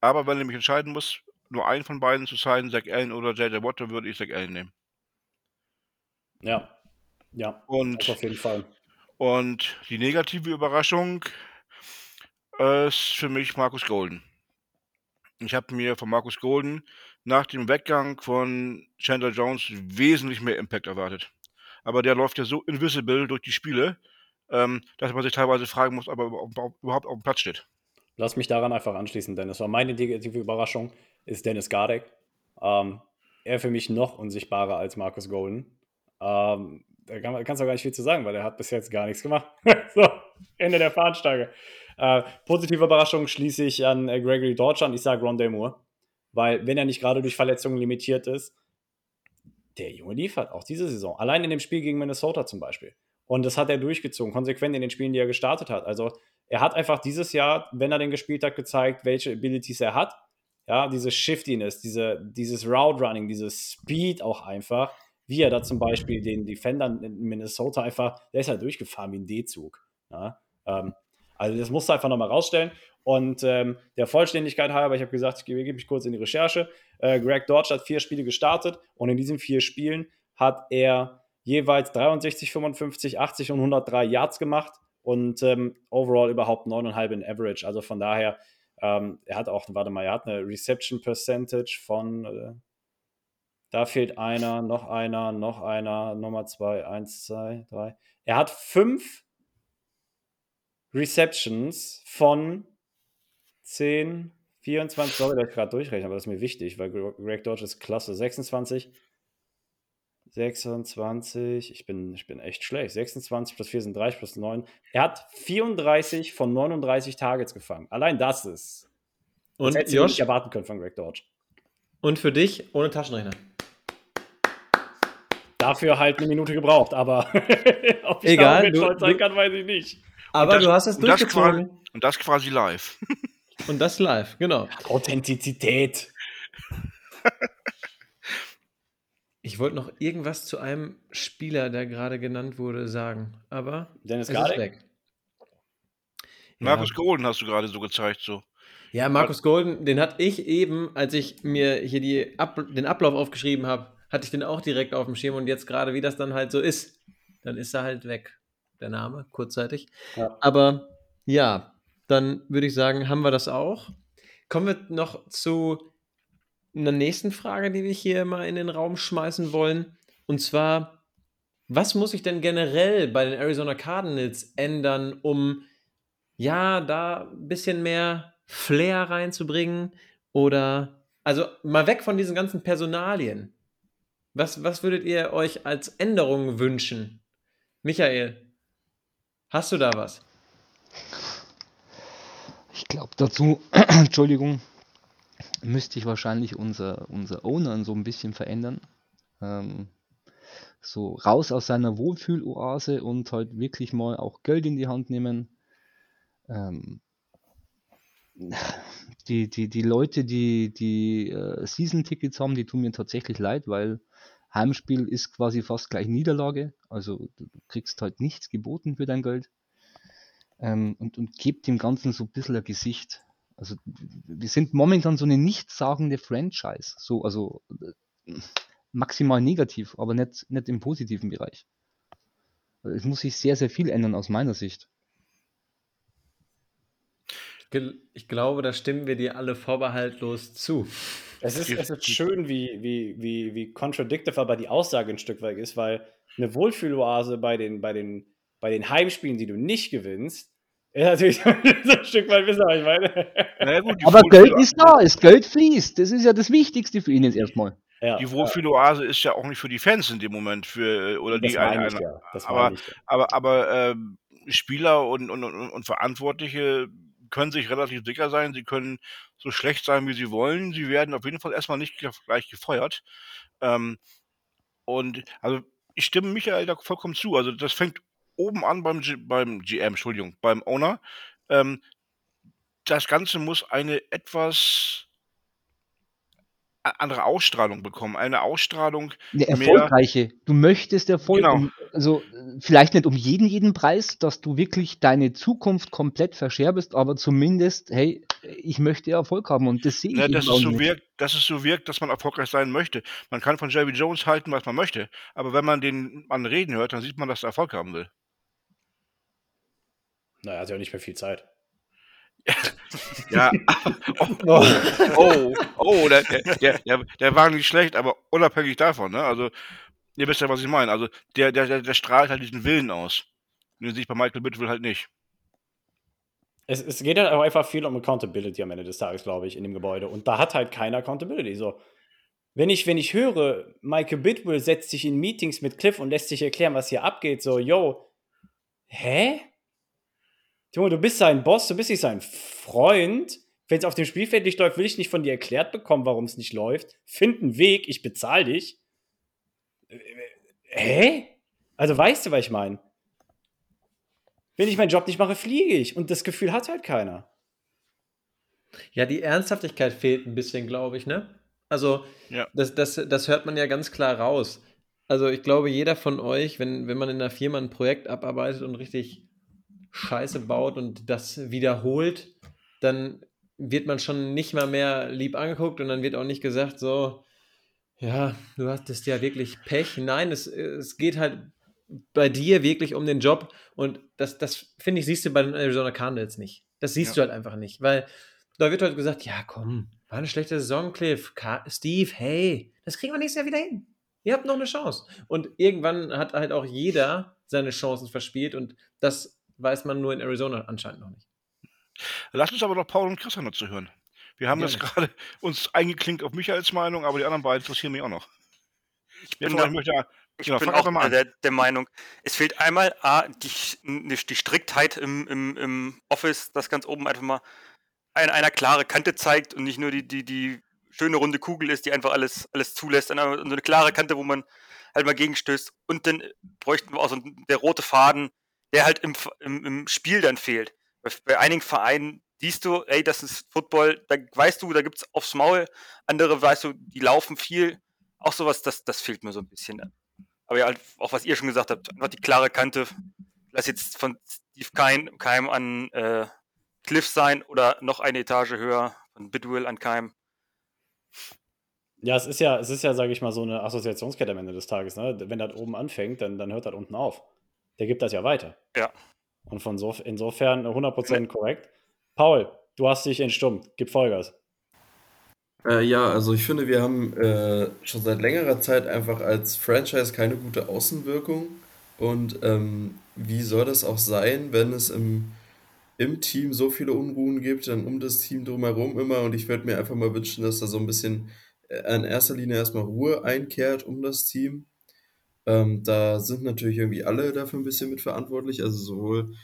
aber wenn er mich entscheiden muss, nur einen von beiden zu sein, Zach Allen oder JJ Watt, dann würde ich Zach Allen nehmen. Ja, ja, und, auf jeden Fall. Und die negative Überraschung ist für mich Markus Golden. Ich habe mir von Markus Golden nach dem Weggang von Chandler Jones wesentlich mehr Impact erwartet. Aber der läuft ja so invisible durch die Spiele, ähm, dass man sich teilweise fragen muss, ob er überhaupt auf dem Platz steht. Lass mich daran einfach anschließen, Dennis. War meine negative Überraschung ist Dennis Gardek. Ähm, er für mich noch unsichtbarer als Markus Golden. Ähm, da kann, kannst du gar nicht viel zu sagen, weil er hat bis jetzt gar nichts gemacht. so, Ende der Fahnensteige. Äh, positive Überraschung schließe ich an äh, Gregory an. Ich sage Ron Moore. Weil, wenn er nicht gerade durch Verletzungen limitiert ist, der Junge liefert auch diese Saison. Allein in dem Spiel gegen Minnesota zum Beispiel. Und das hat er durchgezogen, konsequent in den Spielen, die er gestartet hat. Also, er hat einfach dieses Jahr, wenn er den gespielt hat, gezeigt, welche Abilities er hat. Ja, diese Shiftiness, diese, dieses Route Running, dieses Speed auch einfach. Wie er da zum Beispiel den Defendern in Minnesota einfach, der ist ja durchgefahren wie ein D-Zug. Ja, ähm, also, das musst du einfach nochmal rausstellen. Und ähm, der Vollständigkeit halber, ich habe gesagt, ich gebe mich kurz in die Recherche. Äh, Greg Dodge hat vier Spiele gestartet und in diesen vier Spielen hat er jeweils 63, 55, 80 und 103 Yards gemacht und ähm, overall überhaupt 9,5 in Average. Also von daher, ähm, er hat auch, warte mal, er hat eine Reception Percentage von, äh, da fehlt einer, noch einer, noch einer, Nummer zwei, eins, zwei, drei. Er hat fünf Receptions von 10, 24, sorry, dass ich gerade durchrechne, aber das ist mir wichtig, weil Greg Dodge ist klasse. 26, 26, ich bin, ich bin echt schlecht. 26 plus 4 sind 30 plus 9. Er hat 34 von 39 Targets gefangen. Allein das ist. Und das Josh, nicht erwarten können von Greg Dodge. Und für dich ohne Taschenrechner. Dafür halt eine Minute gebraucht, aber ob ich Egal, damit stolz sein kann, weiß ich nicht. Aber das, du hast es durchgezogen. Und das quasi live. Und das live, genau. Authentizität. Ich wollte noch irgendwas zu einem Spieler, der gerade genannt wurde, sagen, aber Dennis es ist weg. Markus ja. Golden hast du gerade so gezeigt, so. Ja, Markus Golden, den hatte ich eben, als ich mir hier die Ab den Ablauf aufgeschrieben habe, hatte ich den auch direkt auf dem Schirm und jetzt gerade, wie das dann halt so ist, dann ist er halt weg, der Name, kurzzeitig. Ja. Aber ja, dann würde ich sagen, haben wir das auch. Kommen wir noch zu einer nächsten Frage, die wir hier mal in den Raum schmeißen wollen. Und zwar, was muss ich denn generell bei den Arizona Cardinals ändern, um ja, da ein bisschen mehr Flair reinzubringen? Oder, also mal weg von diesen ganzen Personalien. Was, was würdet ihr euch als Änderung wünschen? Michael, hast du da was? Ich glaube dazu, Entschuldigung, müsste ich wahrscheinlich unser, unser Owner so ein bisschen verändern. Ähm, so raus aus seiner Wohlfühloase und halt wirklich mal auch Geld in die Hand nehmen. Ähm, die, die, die Leute, die, die äh, Season-Tickets haben, die tun mir tatsächlich leid, weil Heimspiel ist quasi fast gleich Niederlage. Also du kriegst halt nichts geboten für dein Geld. Ähm, und, und gebt dem Ganzen so ein bisschen ein Gesicht. Also wir sind momentan so eine nichtssagende Franchise. So, also äh, maximal negativ, aber nicht, nicht im positiven Bereich. Es muss sich sehr, sehr viel ändern aus meiner Sicht. Ich glaube, da stimmen wir dir alle vorbehaltlos zu. Es ist, es ist schön, wie, wie, wie, wie contradictive aber die Aussage ein Stück weit ist, weil eine Wohlfühloase bei den, bei den, bei den Heimspielen, die du nicht gewinnst, ist natürlich so ein Stück weit, wissen was ich meine. Naja, gut, aber Geld ist da, das Geld fließt. Das ist ja das Wichtigste für ihn jetzt erstmal. Ja, die Wohlfühloase ja. ist ja auch nicht für die Fans in dem Moment, für, oder das die eine, ich, ja. aber, aber, aber äh, Spieler und, und, und, und Verantwortliche können sich relativ sicher sein, sie können so schlecht sein, wie sie wollen. Sie werden auf jeden Fall erstmal nicht gleich gefeuert. Ähm, und also ich stimme Michael da vollkommen zu. Also das fängt oben an beim, G beim GM, Entschuldigung, beim Owner. Ähm, das Ganze muss eine etwas andere Ausstrahlung bekommen. Eine Ausstrahlung. Eine erfolgreiche. Du möchtest Erfolg. Genau. also vielleicht nicht um jeden, jeden Preis, dass du wirklich deine Zukunft komplett verscherbest, aber zumindest, hey, ich möchte Erfolg haben und das sehe ich. Ja, dass, es so wirkt, dass es so wirkt, dass man erfolgreich sein möchte. Man kann von Jerry Jones halten, was man möchte, aber wenn man den Mann reden hört, dann sieht man, dass er Erfolg haben will. Naja, hat ja auch nicht mehr viel Zeit. Ja, oh, oh, oh, oh der, der, der, der, war nicht schlecht, aber unabhängig davon, ne? Also, ihr wisst ja, was ich meine. Also, der, der, der, strahlt halt diesen Willen aus. Den sehe ich bei Michael Bittville halt nicht. Es, es geht halt auch einfach viel um Accountability am Ende des Tages, glaube ich, in dem Gebäude. Und da hat halt keiner Accountability. So, wenn ich, wenn ich höre, Michael Bitwell setzt sich in Meetings mit Cliff und lässt sich erklären, was hier abgeht, so, yo, hä? Junge, du bist sein Boss, du bist nicht sein Freund. Wenn es auf dem Spielfeld nicht läuft, will ich nicht von dir erklärt bekommen, warum es nicht läuft. Find einen Weg, ich bezahle dich. Äh, hä? Also weißt du, was ich meine? Wenn ich meinen Job nicht mache, fliege ich. Und das Gefühl hat halt keiner. Ja, die Ernsthaftigkeit fehlt ein bisschen, glaube ich, ne? Also, ja. das, das, das hört man ja ganz klar raus. Also, ich glaube, jeder von euch, wenn, wenn man in einer Firma ein Projekt abarbeitet und richtig Scheiße baut und das wiederholt, dann wird man schon nicht mal mehr lieb angeguckt und dann wird auch nicht gesagt, so, ja, du hattest ja wirklich Pech. Nein, es, es geht halt bei dir wirklich um den Job und das, das finde ich, siehst du bei den Arizona Cardinals nicht. Das siehst ja. du halt einfach nicht, weil da wird halt gesagt, ja, komm, war eine schlechte Saison, Cliff. Steve, hey, das kriegen wir nächstes Jahr wieder hin. Ihr habt noch eine Chance. Und irgendwann hat halt auch jeder seine Chancen verspielt und das weiß man nur in Arizona anscheinend noch nicht. Lass uns aber noch Paul und Christian dazu hören. Wir haben jetzt gerade uns eingeklinkt auf Michaels Meinung, aber die anderen beiden interessieren mich auch noch. Ich bin, da, möchte, ich genau, bin auch der, der, Meinung, es fehlt einmal A, die, die Striktheit im, im, im Office, das ganz oben einfach mal eine, eine klare Kante zeigt und nicht nur die, die, die schöne runde Kugel ist, die einfach alles, alles zulässt, sondern so eine klare Kante, wo man halt mal gegenstößt. Und dann bräuchten wir auch so der rote Faden, der halt im, im, im Spiel dann fehlt. Bei, einigen Vereinen siehst du, ey, das ist Football, da weißt du, da gibt es aufs Maul, andere weißt du, die laufen viel. Auch sowas, das, das fehlt mir so ein bisschen. Aber ja, auch was ihr schon gesagt habt, einfach die klare Kante. Lass jetzt von Steve Keim, Keim an äh, Cliff sein oder noch eine Etage höher, von Bidwill an Keim. Ja, es ist ja, es ist ja, sage ich mal, so eine Assoziationskette am Ende des Tages. Ne? Wenn das oben anfängt, dann, dann hört das unten auf der gibt das ja weiter. Ja. Und von so, insofern 100% korrekt. Paul, du hast dich entstummt. Gib Vollgas. Äh, ja, also ich finde, wir haben äh, schon seit längerer Zeit einfach als Franchise keine gute Außenwirkung. Und ähm, wie soll das auch sein, wenn es im, im Team so viele Unruhen gibt, dann um das Team drumherum immer. Und ich würde mir einfach mal wünschen, dass da so ein bisschen äh, in erster Linie erstmal Ruhe einkehrt um das Team. Ähm, da sind natürlich irgendwie alle dafür ein bisschen mitverantwortlich, also sowohl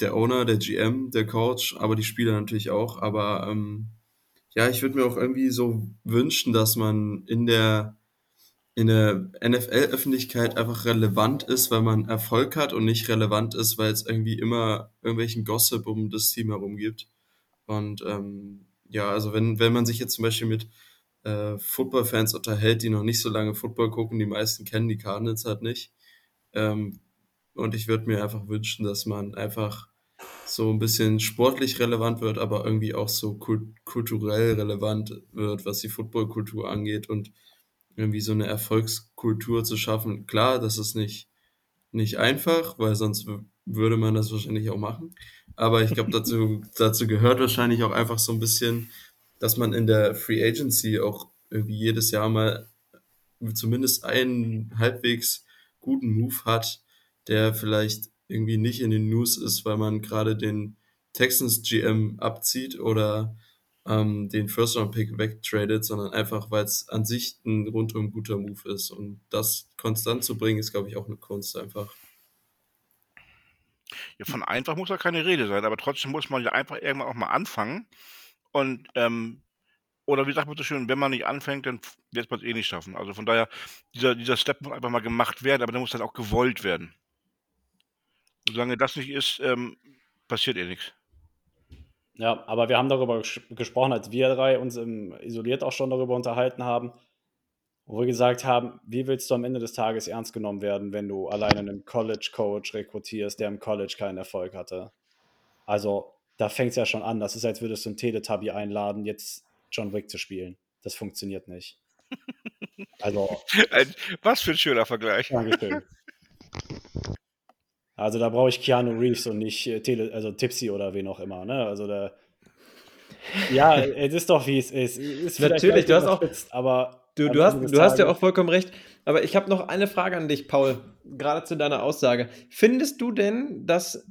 der Owner, der GM, der Coach, aber die Spieler natürlich auch. Aber ähm, ja, ich würde mir auch irgendwie so wünschen, dass man in der in der NFL-Öffentlichkeit einfach relevant ist, weil man Erfolg hat und nicht relevant ist, weil es irgendwie immer irgendwelchen Gossip um das Team herum gibt. Und ähm, ja, also wenn, wenn man sich jetzt zum Beispiel mit äh, Football-Fans unterhält, die noch nicht so lange Football gucken, die meisten kennen die Cardinals halt nicht. Ähm, und ich würde mir einfach wünschen, dass man einfach so ein bisschen sportlich relevant wird, aber irgendwie auch so kult kulturell relevant wird, was die Footballkultur angeht und irgendwie so eine Erfolgskultur zu schaffen. Klar, das ist nicht, nicht einfach, weil sonst würde man das wahrscheinlich auch machen. Aber ich glaube, dazu, dazu gehört wahrscheinlich auch einfach so ein bisschen, dass man in der Free Agency auch irgendwie jedes Jahr mal zumindest einen halbwegs guten Move hat, der vielleicht irgendwie nicht in den News ist, weil man gerade den Texans GM abzieht oder ähm, den First-Round-Pick wegtradet, sondern einfach, weil es an sich ein rundum guter Move ist. Und das konstant zu bringen, ist, glaube ich, auch eine Kunst einfach. Ja, von einfach muss ja keine Rede sein, aber trotzdem muss man ja einfach irgendwann auch mal anfangen. Und, ähm, oder wie sagt man so schön, wenn man nicht anfängt, dann wird man es eh nicht schaffen. Also von daher, dieser, dieser Step muss einfach mal gemacht werden, aber der muss dann auch gewollt werden. Solange das nicht ist, ähm, passiert eh nichts. Ja, aber wir haben darüber ges gesprochen, als wir drei uns im isoliert auch schon darüber unterhalten haben, wo wir gesagt haben, wie willst du am Ende des Tages ernst genommen werden, wenn du alleine einen College-Coach rekrutierst, der im College keinen Erfolg hatte? Also, da fängt es ja schon an. Das ist, als würdest du einen Teletubby einladen, jetzt John Wick zu spielen. Das funktioniert nicht. Also. Was für ein schöner Vergleich. Dankeschön. Also da brauche ich Keanu Reeves und nicht äh, Tele, also Tipsy oder wen auch immer. Ne? Also da. Ja, es ist doch wie es ist. ist Natürlich, du hast auch. Aber du, du, hast, du hast ja auch vollkommen recht. Aber ich habe noch eine Frage an dich, Paul, gerade zu deiner Aussage. Findest du denn, dass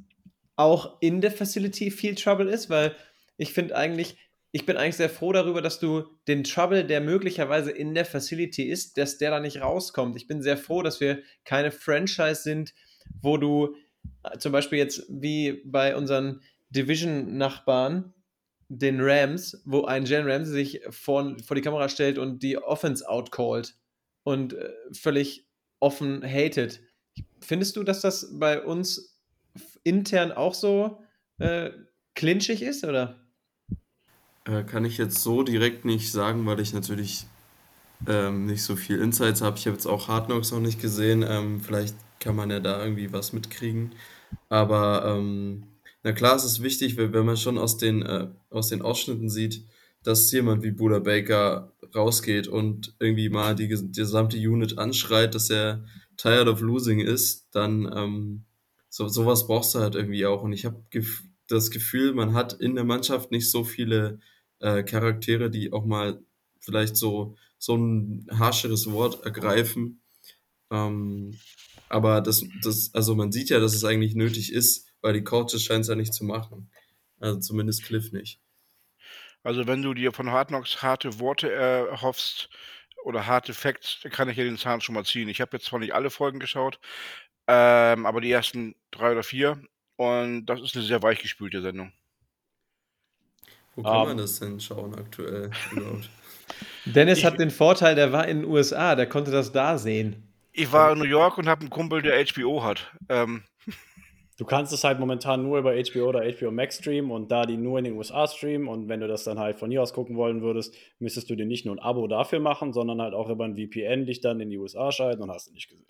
auch in der Facility viel Trouble ist? Weil ich finde eigentlich, ich bin eigentlich sehr froh darüber, dass du den Trouble, der möglicherweise in der Facility ist, dass der da nicht rauskommt. Ich bin sehr froh, dass wir keine Franchise sind, wo du äh, zum Beispiel jetzt wie bei unseren Division-Nachbarn, den Rams, wo ein Jen Ramsey sich vor, vor die Kamera stellt und die Offense outcallt und äh, völlig offen hatet. Findest du, dass das bei uns intern auch so äh, clinchig ist, oder? Äh, kann ich jetzt so direkt nicht sagen, weil ich natürlich ähm, nicht so viel Insights habe. Ich habe jetzt auch Hard Knocks noch nicht gesehen. Ähm, vielleicht kann man ja da irgendwie was mitkriegen. Aber ähm, na klar, es ist wichtig, wenn, man schon aus den, äh, aus den Ausschnitten sieht, dass jemand wie Buda Baker rausgeht und irgendwie mal die, die gesamte Unit anschreit, dass er tired of losing ist, dann ähm, so, sowas brauchst du halt irgendwie auch. Und ich habe gef das Gefühl, man hat in der Mannschaft nicht so viele äh, Charaktere, die auch mal vielleicht so, so ein harscheres Wort ergreifen. Ähm, aber das, das, also man sieht ja, dass es eigentlich nötig ist, weil die Coaches scheinen es ja nicht zu machen. Also zumindest Cliff nicht. Also wenn du dir von Hard Knocks harte Worte erhoffst oder harte Facts, kann ich ja den Zahn schon mal ziehen. Ich habe jetzt zwar nicht alle Folgen geschaut, ähm, aber die ersten drei oder vier. Und das ist eine sehr weichgespülte Sendung. Wo kann um, man das denn schauen aktuell Dennis ich, hat den Vorteil, der war in den USA, der konnte das da sehen. Ich war in New York und habe einen Kumpel, der HBO hat. Ähm. Du kannst es halt momentan nur über HBO oder HBO Max streamen und da die nur in den USA streamen und wenn du das dann halt von hier aus gucken wollen würdest, müsstest du dir nicht nur ein Abo dafür machen, sondern halt auch über ein VPN dich dann in die USA schalten und hast du nicht gesehen.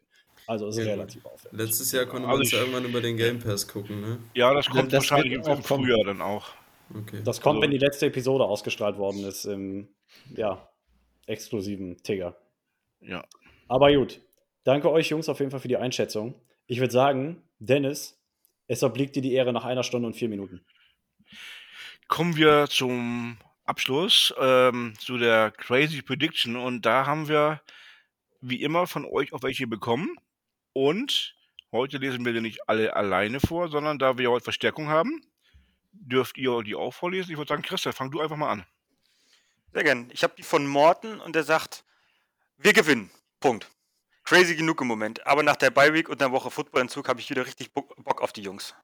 Also ist ja, relativ aufwendig. Letztes Jahr konnte man also irgendwann über den Game Pass gucken, ne? Ja, das kommt das wahrscheinlich im Frühjahr dann auch. Okay. Das kommt, also. wenn die letzte Episode ausgestrahlt worden ist im ja, exklusiven Tigger. Ja. Aber gut, Danke euch, Jungs, auf jeden Fall für die Einschätzung. Ich würde sagen, Dennis, es obliegt dir die Ehre nach einer Stunde und vier Minuten. Kommen wir zum Abschluss, ähm, zu der Crazy Prediction. Und da haben wir wie immer von euch auch welche bekommen. Und heute lesen wir die nicht alle alleine vor, sondern da wir heute Verstärkung haben, dürft ihr die auch vorlesen. Ich würde sagen, Christian, fang du einfach mal an. Sehr gern. Ich habe die von Morten und der sagt, wir gewinnen. Punkt crazy genug im Moment. Aber nach der Bye-Week und einer Woche Footballentzug habe ich wieder richtig Bock auf die Jungs.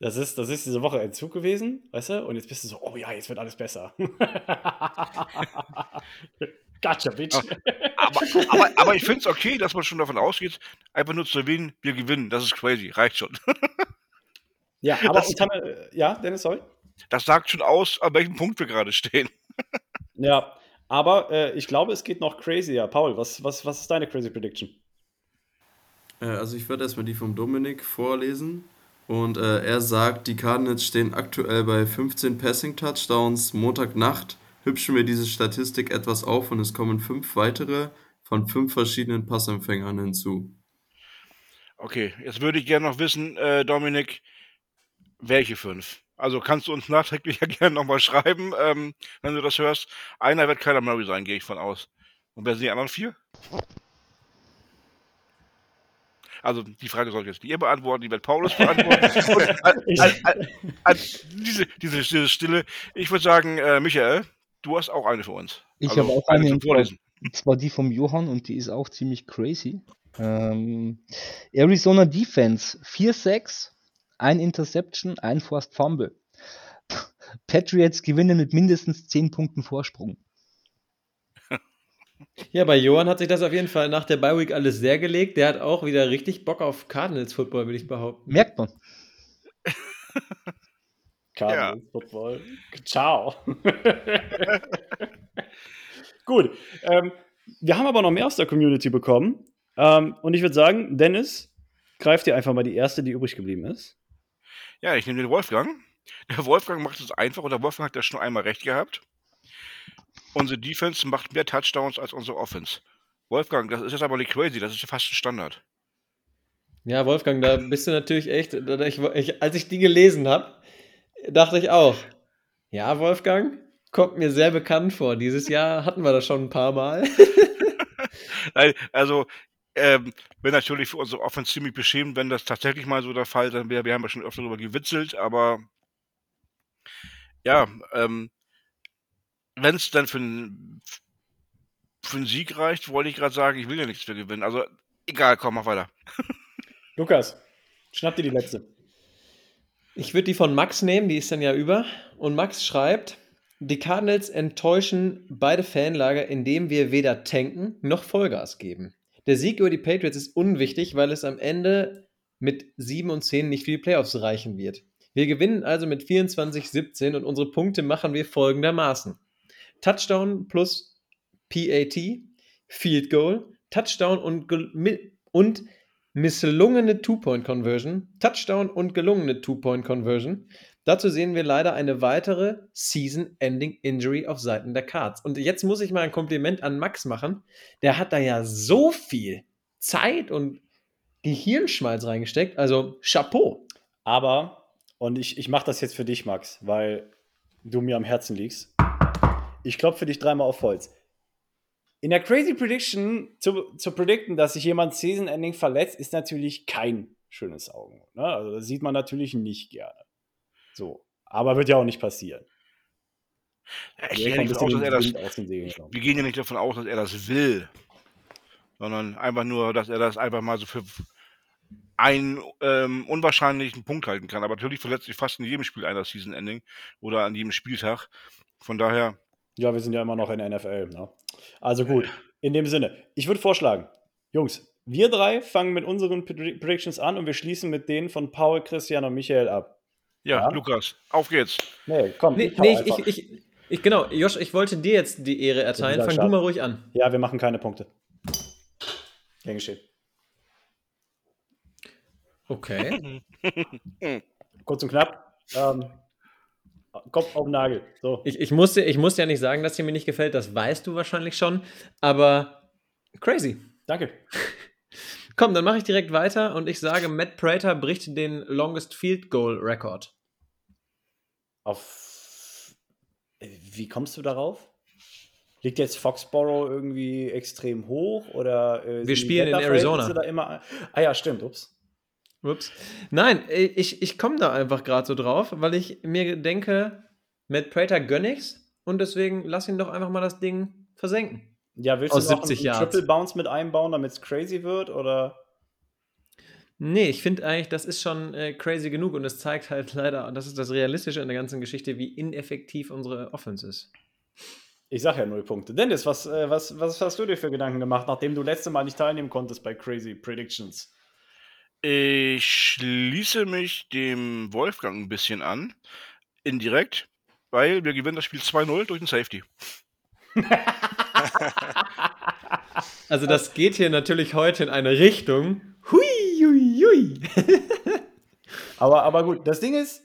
Das ist, das ist diese Woche Entzug gewesen, weißt du? Und jetzt bist du so, oh ja, jetzt wird alles besser. Gotcha, bitch. Aber, aber, aber ich finde es okay, dass man schon davon ausgeht, einfach nur zu erwähnen, wir gewinnen. Das ist crazy, reicht schon. Ja, aber Das- haben wir, ja, Dennis, sorry. Das sagt schon aus, an welchem Punkt wir gerade stehen. Ja, aber äh, ich glaube, es geht noch crazier. Paul, was, was, was ist deine crazy Prediction? Äh, also ich würde erstmal die vom Dominik vorlesen. Und äh, er sagt, die Cardinals stehen aktuell bei 15 Passing Touchdowns. Montagnacht hübschen wir diese Statistik etwas auf und es kommen fünf weitere von fünf verschiedenen Passempfängern hinzu. Okay, jetzt würde ich gerne noch wissen, äh, Dominik, welche fünf? Also kannst du uns nachträglich ja gerne nochmal schreiben, ähm, wenn du das hörst. Einer wird Kyler Murray sein, gehe ich von aus. Und wer sind die anderen vier? Also die Frage sollte jetzt nicht ihr beantworten, die wird Paulus beantworten. Und, an, an, an diese, diese, diese Stille. Ich würde sagen, äh, Michael, du hast auch eine für uns. Ich Also habe auch eine, zwar, Vorlesen. und zwar die vom Johann und die ist auch ziemlich crazy. Ähm, Arizona Defense 4-6, ein Interception, ein Forced Fumble. Patriots gewinnen mit mindestens 10 Punkten Vorsprung. Ja, bei Johann hat sich das auf jeden Fall nach der Bye Week alles sehr gelegt. Der hat auch wieder richtig Bock auf Cardinals Football, würde ich behaupten. Merkt man. Cardinals Football. Ciao. Gut. Ähm, wir haben aber noch mehr aus der Community bekommen. Ähm, und ich würde sagen, Dennis, greif dir einfach mal die erste, die übrig geblieben ist. Ja, ich nehme den Wolfgang. Der Wolfgang macht es einfach und der Wolfgang hat ja schon einmal recht gehabt. Unsere Defense macht mehr Touchdowns als unsere Offense. Wolfgang, das ist jetzt aber nicht crazy, das ist ja fast ein Standard. Ja, Wolfgang, da bist du natürlich echt. Ich, ich, als ich die gelesen habe, dachte ich auch, ja, Wolfgang, kommt mir sehr bekannt vor. Dieses Jahr hatten wir das schon ein paar Mal. Nein, Also, ähm, wäre natürlich für unsere Offense ziemlich beschämend, wenn das tatsächlich mal so der Fall sein wäre. Wir haben ja schon öfter darüber gewitzelt, aber ja, ähm, wenn es dann für einen für einen Sieg reicht, wollte ich gerade sagen, ich will ja nichts mehr gewinnen. Also, egal, komm, mach weiter. Lukas, schnapp dir die letzte. Ich würde die von Max nehmen, die ist dann ja über. Und Max schreibt, die Cardinals enttäuschen beide Fanlager, indem wir weder tanken noch Vollgas geben. Der Sieg über die Patriots ist unwichtig, weil es am Ende mit 7 und 10 nicht für die Playoffs reichen wird. Wir gewinnen also mit 24-17 und unsere Punkte machen wir folgendermaßen. Touchdown plus PAT, Field Goal, Touchdown und, und misslungene Two-Point-Conversion, Touchdown und gelungene Two-Point-Conversion. Dazu sehen wir leider eine weitere Season-Ending-Injury auf Seiten der Cards. Und jetzt muss ich mal ein Kompliment an Max machen. Der hat da ja so viel Zeit und Gehirnschmalz reingesteckt. Also Chapeau. Aber, und ich, ich mache das jetzt für dich, Max, weil du mir am Herzen liegst. Ich klopfe dich dreimal auf Holz. In der Crazy Prediction zu, zu predikten, dass sich jemand Season Ending verletzt, ist natürlich kein schönes Augen. Ne? Also das sieht man natürlich nicht gerne. So. Aber wird ja auch nicht passieren. Ja, Ich gehe ja nicht davon aus, dass er das, wir gehen ja nicht davon aus, dass er das will, sondern einfach nur, dass er das einfach mal so für einen ähm, unwahrscheinlichen Punkt halten kann. Aber natürlich verletzt sich fast in jedem Spiel einer Season Ending oder an jedem Spieltag. Von daher, Ja, wir sind ja immer noch in der NFL. Ne? Also gut, in dem Sinne, ich würde vorschlagen, Jungs, wir drei fangen mit unseren Predi- Predictions an und wir schließen mit denen von Paul, Christian und Michael ab. ja, Ja. Lukas, auf geht's. Nee, komm, Nee, hau nee ich, ich, ich, ich, genau, Josh, ich wollte dir jetzt die Ehre erteilen. Fang du Schad. mal ruhig an. Ja, wir machen keine Punkte. Gern geschehen. Okay. Kurz und knapp. Ähm, Kopf auf den Nagel. So. Ich, ich, musste, ich musste ja nicht sagen, dass dir mir nicht gefällt, das weißt du wahrscheinlich schon, aber crazy. Danke. Komm, dann mache ich direkt weiter und ich sage, Matt Prater bricht den Longest Field Goal Record. Auf. Wie kommst du darauf? Liegt jetzt Foxborough irgendwie extrem hoch oder äh, die spielen in Arizona. Immer, ah ja, stimmt. Ups. Ups. Nein, ich, ich komme da einfach gerade so drauf, weil ich mir denke, Matt Prater gönn ich's und deswegen lass ihn doch einfach mal das Ding versenken. Ja, willst Aus du noch 70 einen Yards. Triple Bounce mit einbauen, damit es crazy wird? Oder? Nee, ich finde eigentlich, das ist schon äh, crazy genug und es zeigt halt leider, das ist das Realistische in der ganzen Geschichte, wie ineffektiv unsere Offense ist. Ich sag ja null Punkte. Dennis, was, äh, was, was hast du dir für Gedanken gemacht, nachdem du letzte Mal nicht teilnehmen konntest bei Crazy Predictions? Ich schließe mich dem Wolfgang ein bisschen an, indirekt, weil wir gewinnen das Spiel 2-0 durch den Safety. Also das geht hier natürlich heute in eine Richtung. Hui, hui, hui. aber, aber gut, das Ding ist,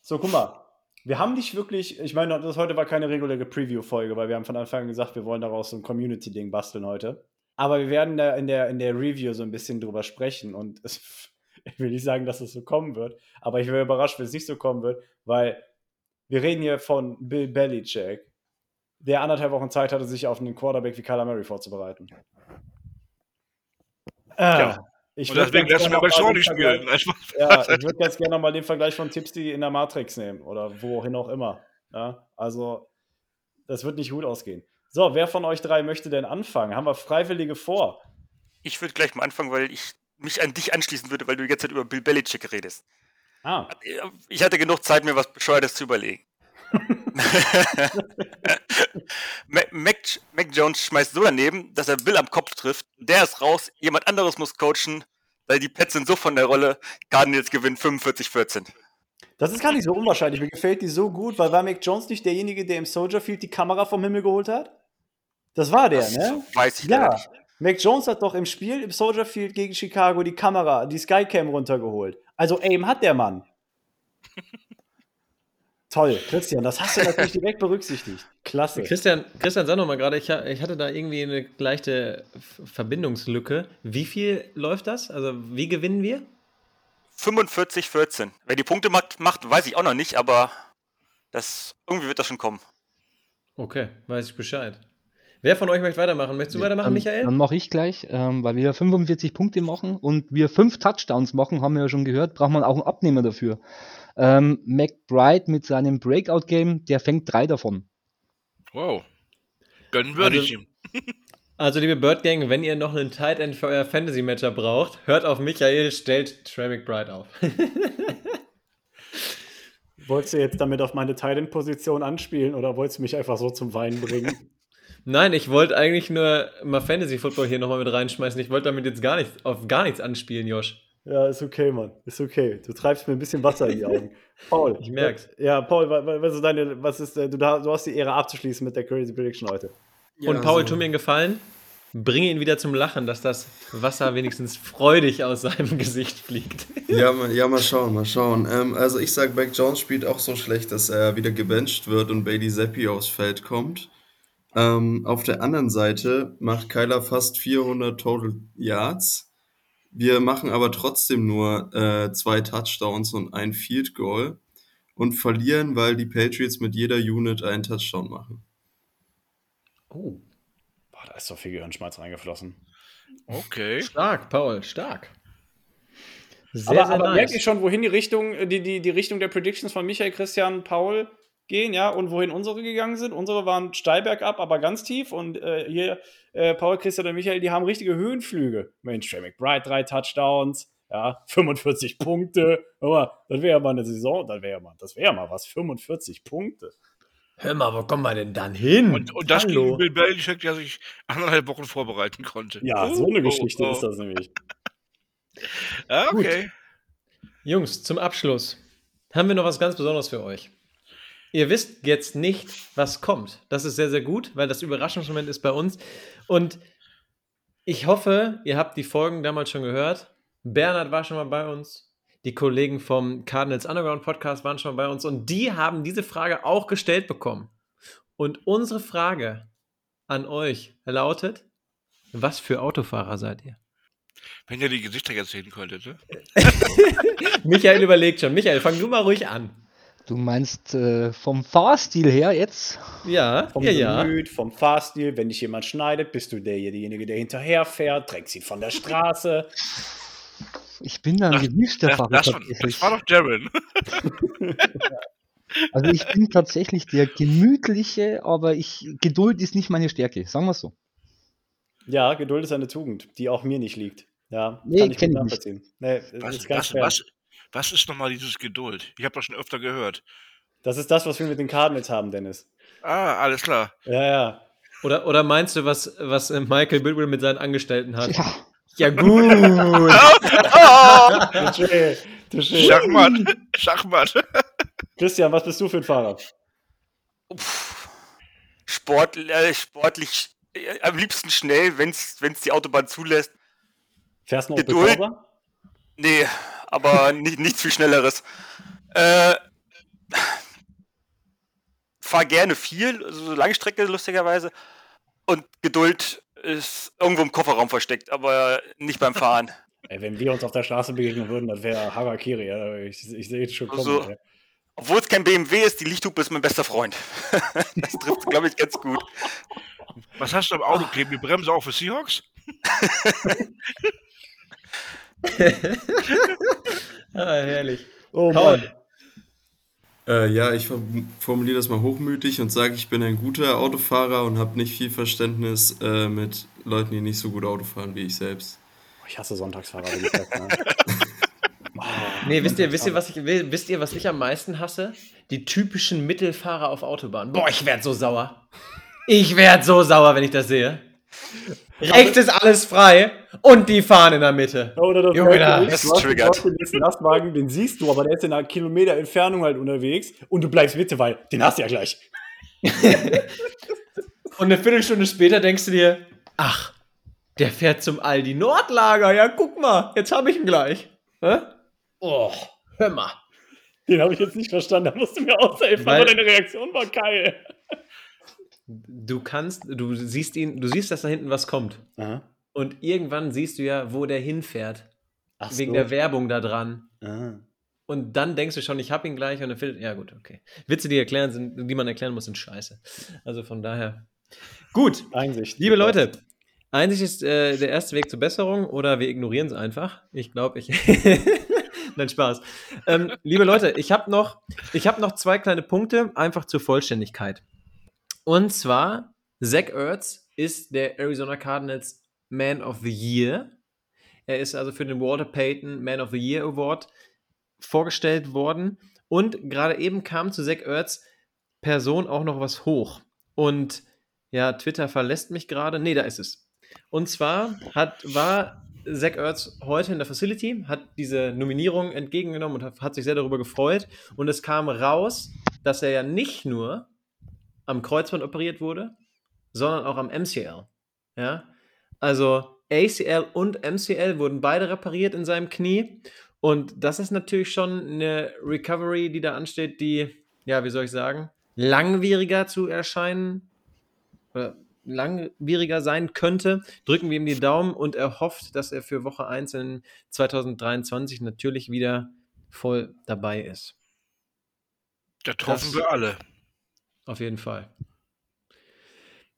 so guck mal, wir haben nicht wirklich, ich meine, das heute war keine reguläre Preview-Folge, weil wir haben von Anfang an gesagt, wir wollen daraus so ein Community-Ding basteln heute. Aber wir werden da in der, in der Review so ein bisschen drüber sprechen und es, ich will nicht sagen, dass es so kommen wird, aber ich wäre überrascht, wenn es nicht so kommen wird, weil wir reden hier von Bill Belichick, der anderthalb Wochen Zeit hatte, sich auf einen Quarterback wie Kyler Murray vorzubereiten. Ja. Ich und deswegen lässt mir bei Shawnee spielen. Ja, ich würde ganz gerne nochmal den Vergleich von Tipsy in der Matrix nehmen oder wohin auch immer. Ja, also, das wird nicht gut ausgehen. So, wer von euch drei möchte denn anfangen? Haben wir Freiwillige vor? Ich würde gleich mal anfangen, weil ich mich an dich anschließen würde, weil du jetzt über Bill Belichick redest. Ah. Ich hatte genug Zeit, mir was Bescheuertes zu überlegen. Mac, Mac, Jones schmeißt so daneben, dass er Bill am Kopf trifft. Der ist raus, jemand anderes muss coachen, weil die Pets sind so von der Rolle. Cardinals gewinnen 45-14. Das ist gar nicht so unwahrscheinlich. Mir gefällt die so gut, weil war Mac Jones nicht derjenige, der im Soldier Field die Kamera vom Himmel geholt hat? Das war der, das ne? Weiß ich ja. nicht. Mac Jones hat doch im Spiel im Soldier Field gegen Chicago die Kamera, die Skycam runtergeholt. Also Aim hat der Mann. Toll, Christian, das hast du natürlich direkt berücksichtigt. Klasse. Christian, Christian, sag noch mal gerade, ich, ich, hatte da irgendwie eine leichte Verbindungslücke. Wie viel läuft das? Also, wie gewinnen wir? 45, 14. Wer die Punkte macht, macht, weiß ich auch noch nicht, aber das, irgendwie wird das schon kommen. Okay, weiß ich Bescheid. Wer von euch möchte weitermachen? Möchtest du ja, weitermachen, dann, Michael? Dann mache ich gleich, ähm, weil wir 45 Punkte machen und wir fünf Touchdowns machen, haben wir ja schon gehört, braucht man auch einen Abnehmer dafür. Ähm, McBride mit seinem Breakout-Game, der fängt drei davon. Wow. Gönnen würde also, ich ihm. Also, liebe Bird Gang, wenn ihr noch einen Tight End für euer Fantasy-Matcher braucht, hört auf Michael, stellt Trey McBride auf. wolltest du jetzt damit auf meine Tight End-Position anspielen oder wolltest du mich einfach so zum Weinen bringen? Nein, ich wollte eigentlich nur mal Fantasy Football hier nochmal mit reinschmeißen. Ich wollte damit jetzt gar nicht, auf gar nichts anspielen, Josh. Ja, ist okay, Mann. Ist okay. Du treibst mir ein bisschen Wasser in die Augen. Paul. Ich merk's. Ja, Paul, was ist deine, was ist, äh, du, du hast die Ehre abzuschließen mit der Crazy Prediction heute. Ja, Und Paul, so. tu mir einen Gefallen. Bringe ihn wieder zum Lachen, dass das Wasser wenigstens freudig aus seinem Gesicht fliegt. Ja, mal, ja, mal schauen, mal schauen. Ähm, also ich sag, Mac Jones spielt auch so schlecht, dass er wieder gebencht wird und Bailey Zappi aufs Feld kommt. Ähm, auf der anderen Seite macht Kyler fast 400 Total Yards wir machen aber trotzdem nur äh, zwei Touchdowns und ein Field Goal und verlieren, weil die Patriots mit jeder Unit einen Touchdown machen. Oh. Boah, da ist doch viel Gehirnschmalz reingeflossen. Okay. Stark, Paul, stark. Sehr, aber, sehr aber nice. merke ich schon, wohin die Richtung, die, die, die Richtung der Predictions von Michael, Christian, Paul gehen, ja, und wohin unsere gegangen sind. Unsere waren steil bergab, aber ganz tief. Und äh, hier, äh, Paul, Christian und Michael, die haben richtige Höhenflüge. Mensch, Trey McBride, drei Touchdowns, ja, 45 Punkte. Hör mal, das wäre ja mal eine Saison, das wäre ja mal, das wäre ja mal was, 45 Punkte. Hör mal, wo kommen wir denn dann hin? Und, und das Hallo. gegen Bill Belichick, der sich anderthalb Wochen vorbereiten konnte. Ja, oh, so eine Geschichte oh, oh. ist das nämlich. ah, okay. Gut. Jungs, zum Abschluss haben wir noch was ganz Besonderes für euch. Ihr wisst jetzt nicht, was kommt. Das ist sehr, sehr gut, weil das Überraschungsmoment ist bei uns. Und ich hoffe, ihr habt die Folgen damals schon gehört. Bernhard war schon mal bei uns. Die Kollegen vom Cardinals Underground Podcast waren schon mal bei uns und die haben diese Frage auch gestellt bekommen. Und unsere Frage an euch lautet: Was für Autofahrer seid ihr? Wenn ihr die Gesichter jetzt sehen könntet, ne? Michael überlegt schon. Michael, fang du mal ruhig an. Du meinst äh, vom Fahrstil her jetzt? Ja, vom ja, Gemüt, ja. vom Fahrstil. Wenn dich jemand schneidet, bist du derjenige, der hinterherfährt, trägst ihn von der Straße. Ich bin da ein gewiefter Fahrer. Das, das, war doch Darren. also ich bin tatsächlich der gemütliche, aber ich, Geduld ist nicht meine Stärke, sagen wir es so. Ja, Geduld ist eine Tugend, die auch mir nicht liegt. Ja, nee, kann ich kenne ich nicht. Nee, was, was, was, was ist nochmal dieses Geduld? Ich habe das schon öfter gehört. Das ist das, was wir mit den Cardinals haben, Dennis. Ah, alles klar. Ja, ja. Oder, oder meinst du, was, was äh, Michael Bidwell mit seinen Angestellten hat? Ja, Ja, gut. Touché, touché. Schachmatt. Schachmatt. Christian, was bist du für ein Fahrer? Sport, äh, sportlich, äh, am liebsten schnell, wenn es die Autobahn zulässt. Fährst du noch Geduld. Bekorber? Nee, aber nicht, nichts viel Schnelleres. Äh, fahr gerne viel, also so Langstrecke lustigerweise. Und Geduld ist irgendwo im Kofferraum versteckt, aber nicht beim Fahren. Ey, wenn wir uns auf der Straße begegnen würden, das wäre Harakiri. Ja. Ich, ich sehe es schon kommen. Also-. Obwohl es kein BMW ist, die Lichthupe ist mein bester Freund. das trifft, glaube ich, ganz gut. Was hast du am Auto kleben? Die Bremse auch für Seahawks? ah, herrlich. Oh Paul. Mann. Äh, ja, ich form- formuliere das mal hochmütig und sage, ich bin ein guter Autofahrer und habe nicht viel Verständnis äh, mit Leuten, die nicht so gut Auto fahren wie ich selbst. Ich hasse Sonntagsfahrer. wenn ich das sage. Nee, wisst ihr, wisst ihr, was ich will? Wisst ihr, was ich am meisten hasse? Die typischen Mittelfahrer auf Autobahnen. Boah, ich werd so sauer. Ich werd so sauer, wenn ich das sehe. Rechts ist alles frei und die fahren in der Mitte. Oder das Junge, da- das triggert. Den Lastwagen, den siehst du, aber der ist in einer Kilometer Entfernung halt unterwegs und du bleibst bitte, weil den hast du ja gleich. Und eine Viertelstunde später denkst du dir, ach, der fährt zum Aldi Nordlager. Ja, guck mal, jetzt habe ich ihn gleich. Hä? Oh, hör mal. Den habe ich jetzt nicht verstanden, da musst du mir aushelfen, Weil- aber deine Reaktion war geil. Du kannst, du siehst ihn, du siehst, dass da hinten was kommt. Aha. Und irgendwann siehst du ja, wo der hinfährt. Ach Wegen so. der Werbung da dran. Ah. Und dann denkst du schon, ich hab ihn gleich und dann findet, ja gut, okay. Witze, die erklären sind, die man erklären muss, sind scheiße. Also von daher. Gut, Einsicht. liebe Leute, Einsicht ist äh, der erste Weg zur Besserung oder wir ignorieren es einfach. Ich glaube, ich. Nein, Spaß. Ähm, liebe Leute, ich habe noch, ich hab noch zwei kleine Punkte, einfach zur Vollständigkeit. Und zwar, Zach Ertz ist der Arizona Cardinals Man of the Year. Er ist also für den Walter Payton Man of the Year Award vorgestellt worden. Und gerade eben kam zu Zach Ertz Person auch noch was hoch. Und ja, Twitter verlässt mich gerade. Nee, da ist es. Und zwar hat, war Zach Ertz heute in der Facility, hat diese Nominierung entgegengenommen und hat, hat sich sehr darüber gefreut. Und es kam raus, dass er ja nicht nur am Kreuzband operiert wurde, sondern auch am MCL. Ja, also ACL und MCL wurden beide repariert in seinem Knie. Und das ist natürlich schon eine Recovery, die da ansteht, die, ja, wie soll ich sagen, langwieriger zu erscheinen oder langwieriger sein könnte. Drücken wir ihm die Daumen und er hofft, dass er für Woche 1 in 2023 natürlich wieder voll dabei ist. Da hoffen Das- wir alle. Auf jeden Fall.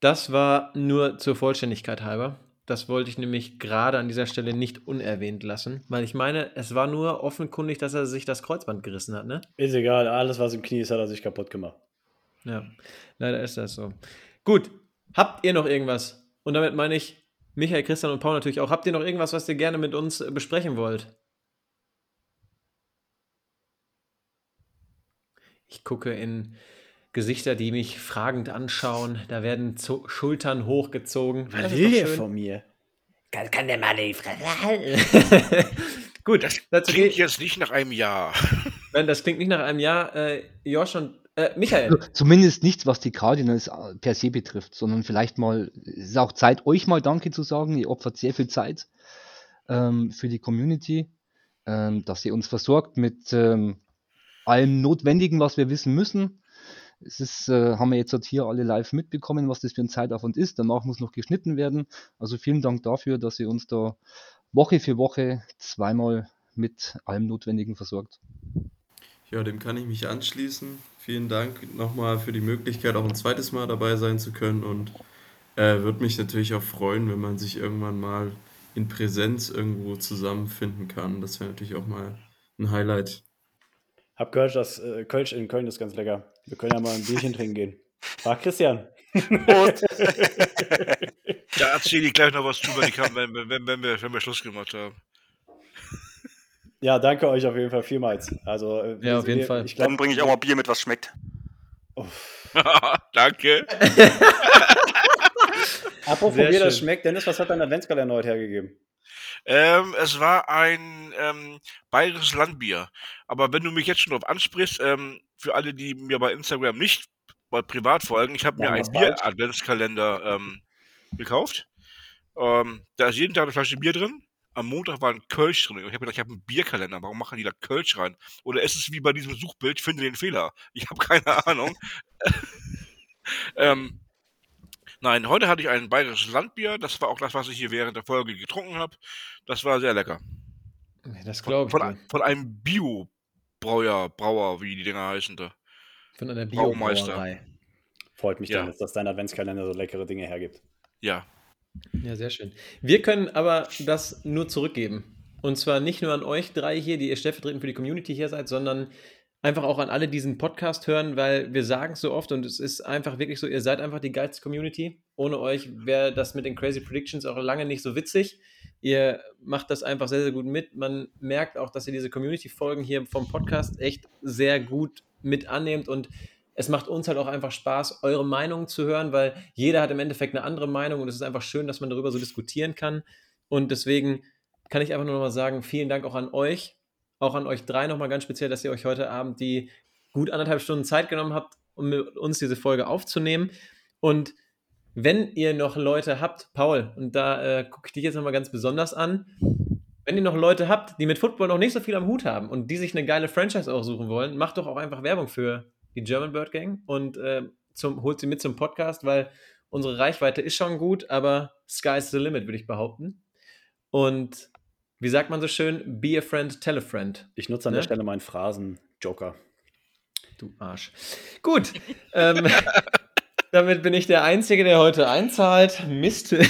Das war nur zur Vollständigkeit halber. Das wollte ich nämlich gerade an dieser Stelle nicht unerwähnt lassen, weil ich meine, es war nur offenkundig, dass er sich das Kreuzband gerissen hat, ne? Ist egal, alles was im Knie ist, hat er sich kaputt gemacht. Ja, leider ist das so. Gut, habt ihr noch irgendwas? Und damit meine ich Michael, Christian und Paul natürlich auch. Habt ihr noch irgendwas, was ihr gerne mit uns besprechen wollt? Ich gucke in Gesichter, die mich fragend anschauen. Da werden Zo Schultern hochgezogen. Das ist doch schön. mir? Kann, kann der mal die Fresse halten? Gut, Das dazu klingt geht, jetzt nicht nach einem Jahr. Nein, das klingt nicht nach einem Jahr. Äh, Josh und äh, Michael. Also zumindest nichts, was die Cardinals äh, per se betrifft, sondern vielleicht mal, es ist auch Zeit, euch mal Danke zu sagen. Ihr opfert sehr viel Zeit ähm, für die Community, ähm, dass ihr uns versorgt mit ähm, allem Notwendigen, was wir wissen müssen. Es ist, äh, haben wir jetzt halt hier alle live mitbekommen, was das für ein Zeitaufwand ist. Danach muss noch geschnitten werden. Also vielen Dank dafür, dass ihr uns da Woche für Woche zweimal mit allem Notwendigen versorgt. Ja, dem kann ich mich anschließen. Vielen Dank nochmal für die Möglichkeit, auch ein zweites Mal dabei sein zu können und äh, würde mich natürlich auch freuen, wenn man sich irgendwann mal in Präsenz irgendwo zusammenfinden kann. Das wäre natürlich auch mal ein Highlight. Hab gehört, dass äh, Kölsch in Köln ist ganz lecker. Wir können ja mal ein Bierchen trinken gehen. War Christian. Und Da erzähle ich gleich noch was kann, wenn, wenn, wenn, wir, wenn wir Schluss gemacht haben. Ja, danke euch auf jeden Fall vielmals. Also, äh, Ja, auf jeden wir- Fall. Ich glaub, dann bringe ich auch mal Bier mit, was schmeckt. Danke. Apropos, Sehr wie das schmeckt, Dennis, was hat dein Adventskalender heute hergegeben? Ähm, es war ein ähm, bayerisches Landbier. Aber wenn du mich jetzt schon darauf ansprichst, ähm, für alle, die mir bei Instagram nicht bei privat folgen, ich habe mir Ja, einen? Bier-Adventskalender ähm, gekauft. Ähm, da ist jeden Tag eine Flasche Bier drin. Am Montag war ein Kölsch drin. Ich habe gedacht, ich habe einen Bierkalender. Warum machen die da Kölsch rein? Oder ist es wie bei diesem Suchbild, finde den Fehler? Ich habe keine Ahnung. ähm, nein, heute hatte ich ein bayerisches Landbier. Das war auch das, was ich hier während der Folge getrunken habe. Das war sehr lecker. Das Von, glaube ich. von, ein- von einem Bio-Brauer, Brauer, wie die Dinger heißen da. Von einer Braumeister. Biobrauerei. Freut mich, Ja. Dennis, dass dein Adventskalender so leckere Dinge hergibt. Ja. Ja, sehr schön. Wir können aber das nur zurückgeben. Und zwar nicht nur an euch drei hier, die ihr stellvertretend für die Community hier seid, sondern einfach auch an alle, die diesen Podcast hören, weil wir sagen es so oft und es ist einfach wirklich so, ihr seid einfach die geilste Community. Ohne euch wäre das mit den Crazy Predictions auch lange nicht so witzig. Ihr macht das einfach sehr, sehr gut mit. Man merkt auch, dass ihr diese Community-Folgen hier vom Podcast echt sehr gut mit annehmt und es macht uns halt auch einfach Spaß, eure Meinungen zu hören, weil jeder hat im Endeffekt eine andere Meinung und es ist einfach schön, dass man darüber so diskutieren kann. Und deswegen kann ich einfach nur noch mal sagen, vielen Dank auch an euch, auch an euch drei nochmal ganz speziell, dass ihr euch heute Abend die gut anderthalb Stunden Zeit genommen habt, um mit uns diese Folge aufzunehmen. Und wenn ihr noch Leute habt, Paul, und da äh, gucke ich dich jetzt nochmal ganz besonders an, wenn ihr noch Leute habt, die mit Football noch nicht so viel am Hut haben und die sich eine geile Franchise aussuchen wollen, macht doch auch einfach Werbung für die German Bird Gang und äh, zum, holt sie mit zum Podcast, weil unsere Reichweite ist schon gut, aber sky's the limit, würde ich behaupten. Und wie sagt man so schön? Be a friend, tell a friend. Ich nutze an Ne? der Stelle meinen Phrasen-Joker. Du Arsch. Gut. ähm, damit bin ich der Einzige, der heute einzahlt. Mist.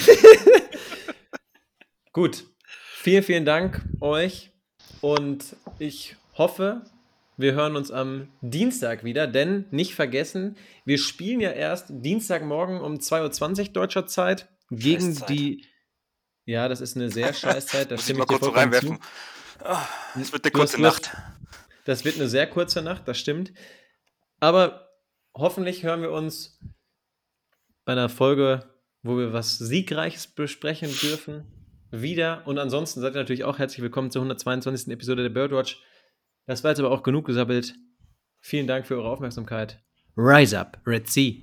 Gut. Vielen, vielen Dank euch. Und ich hoffe, wir hören uns am Dienstag wieder, denn nicht vergessen, wir spielen ja erst Dienstagmorgen um 2.20 Uhr deutscher Zeit gegen Scheißzeit. die. Ja, das ist eine sehr scheiß Zeit. Da Muss ich mal kurz reinwerfen. Ah, Es wird eine kurze? Nacht. Das wird eine sehr kurze Nacht, das stimmt. Aber hoffentlich hören wir uns bei einer Folge, wo wir was Siegreiches besprechen dürfen, wieder. Und ansonsten seid ihr natürlich auch herzlich willkommen zur 122. Episode der Birdwatch. Das war jetzt aber auch genug gesabbelt. Vielen Dank für eure Aufmerksamkeit. Rise up, Red Sea.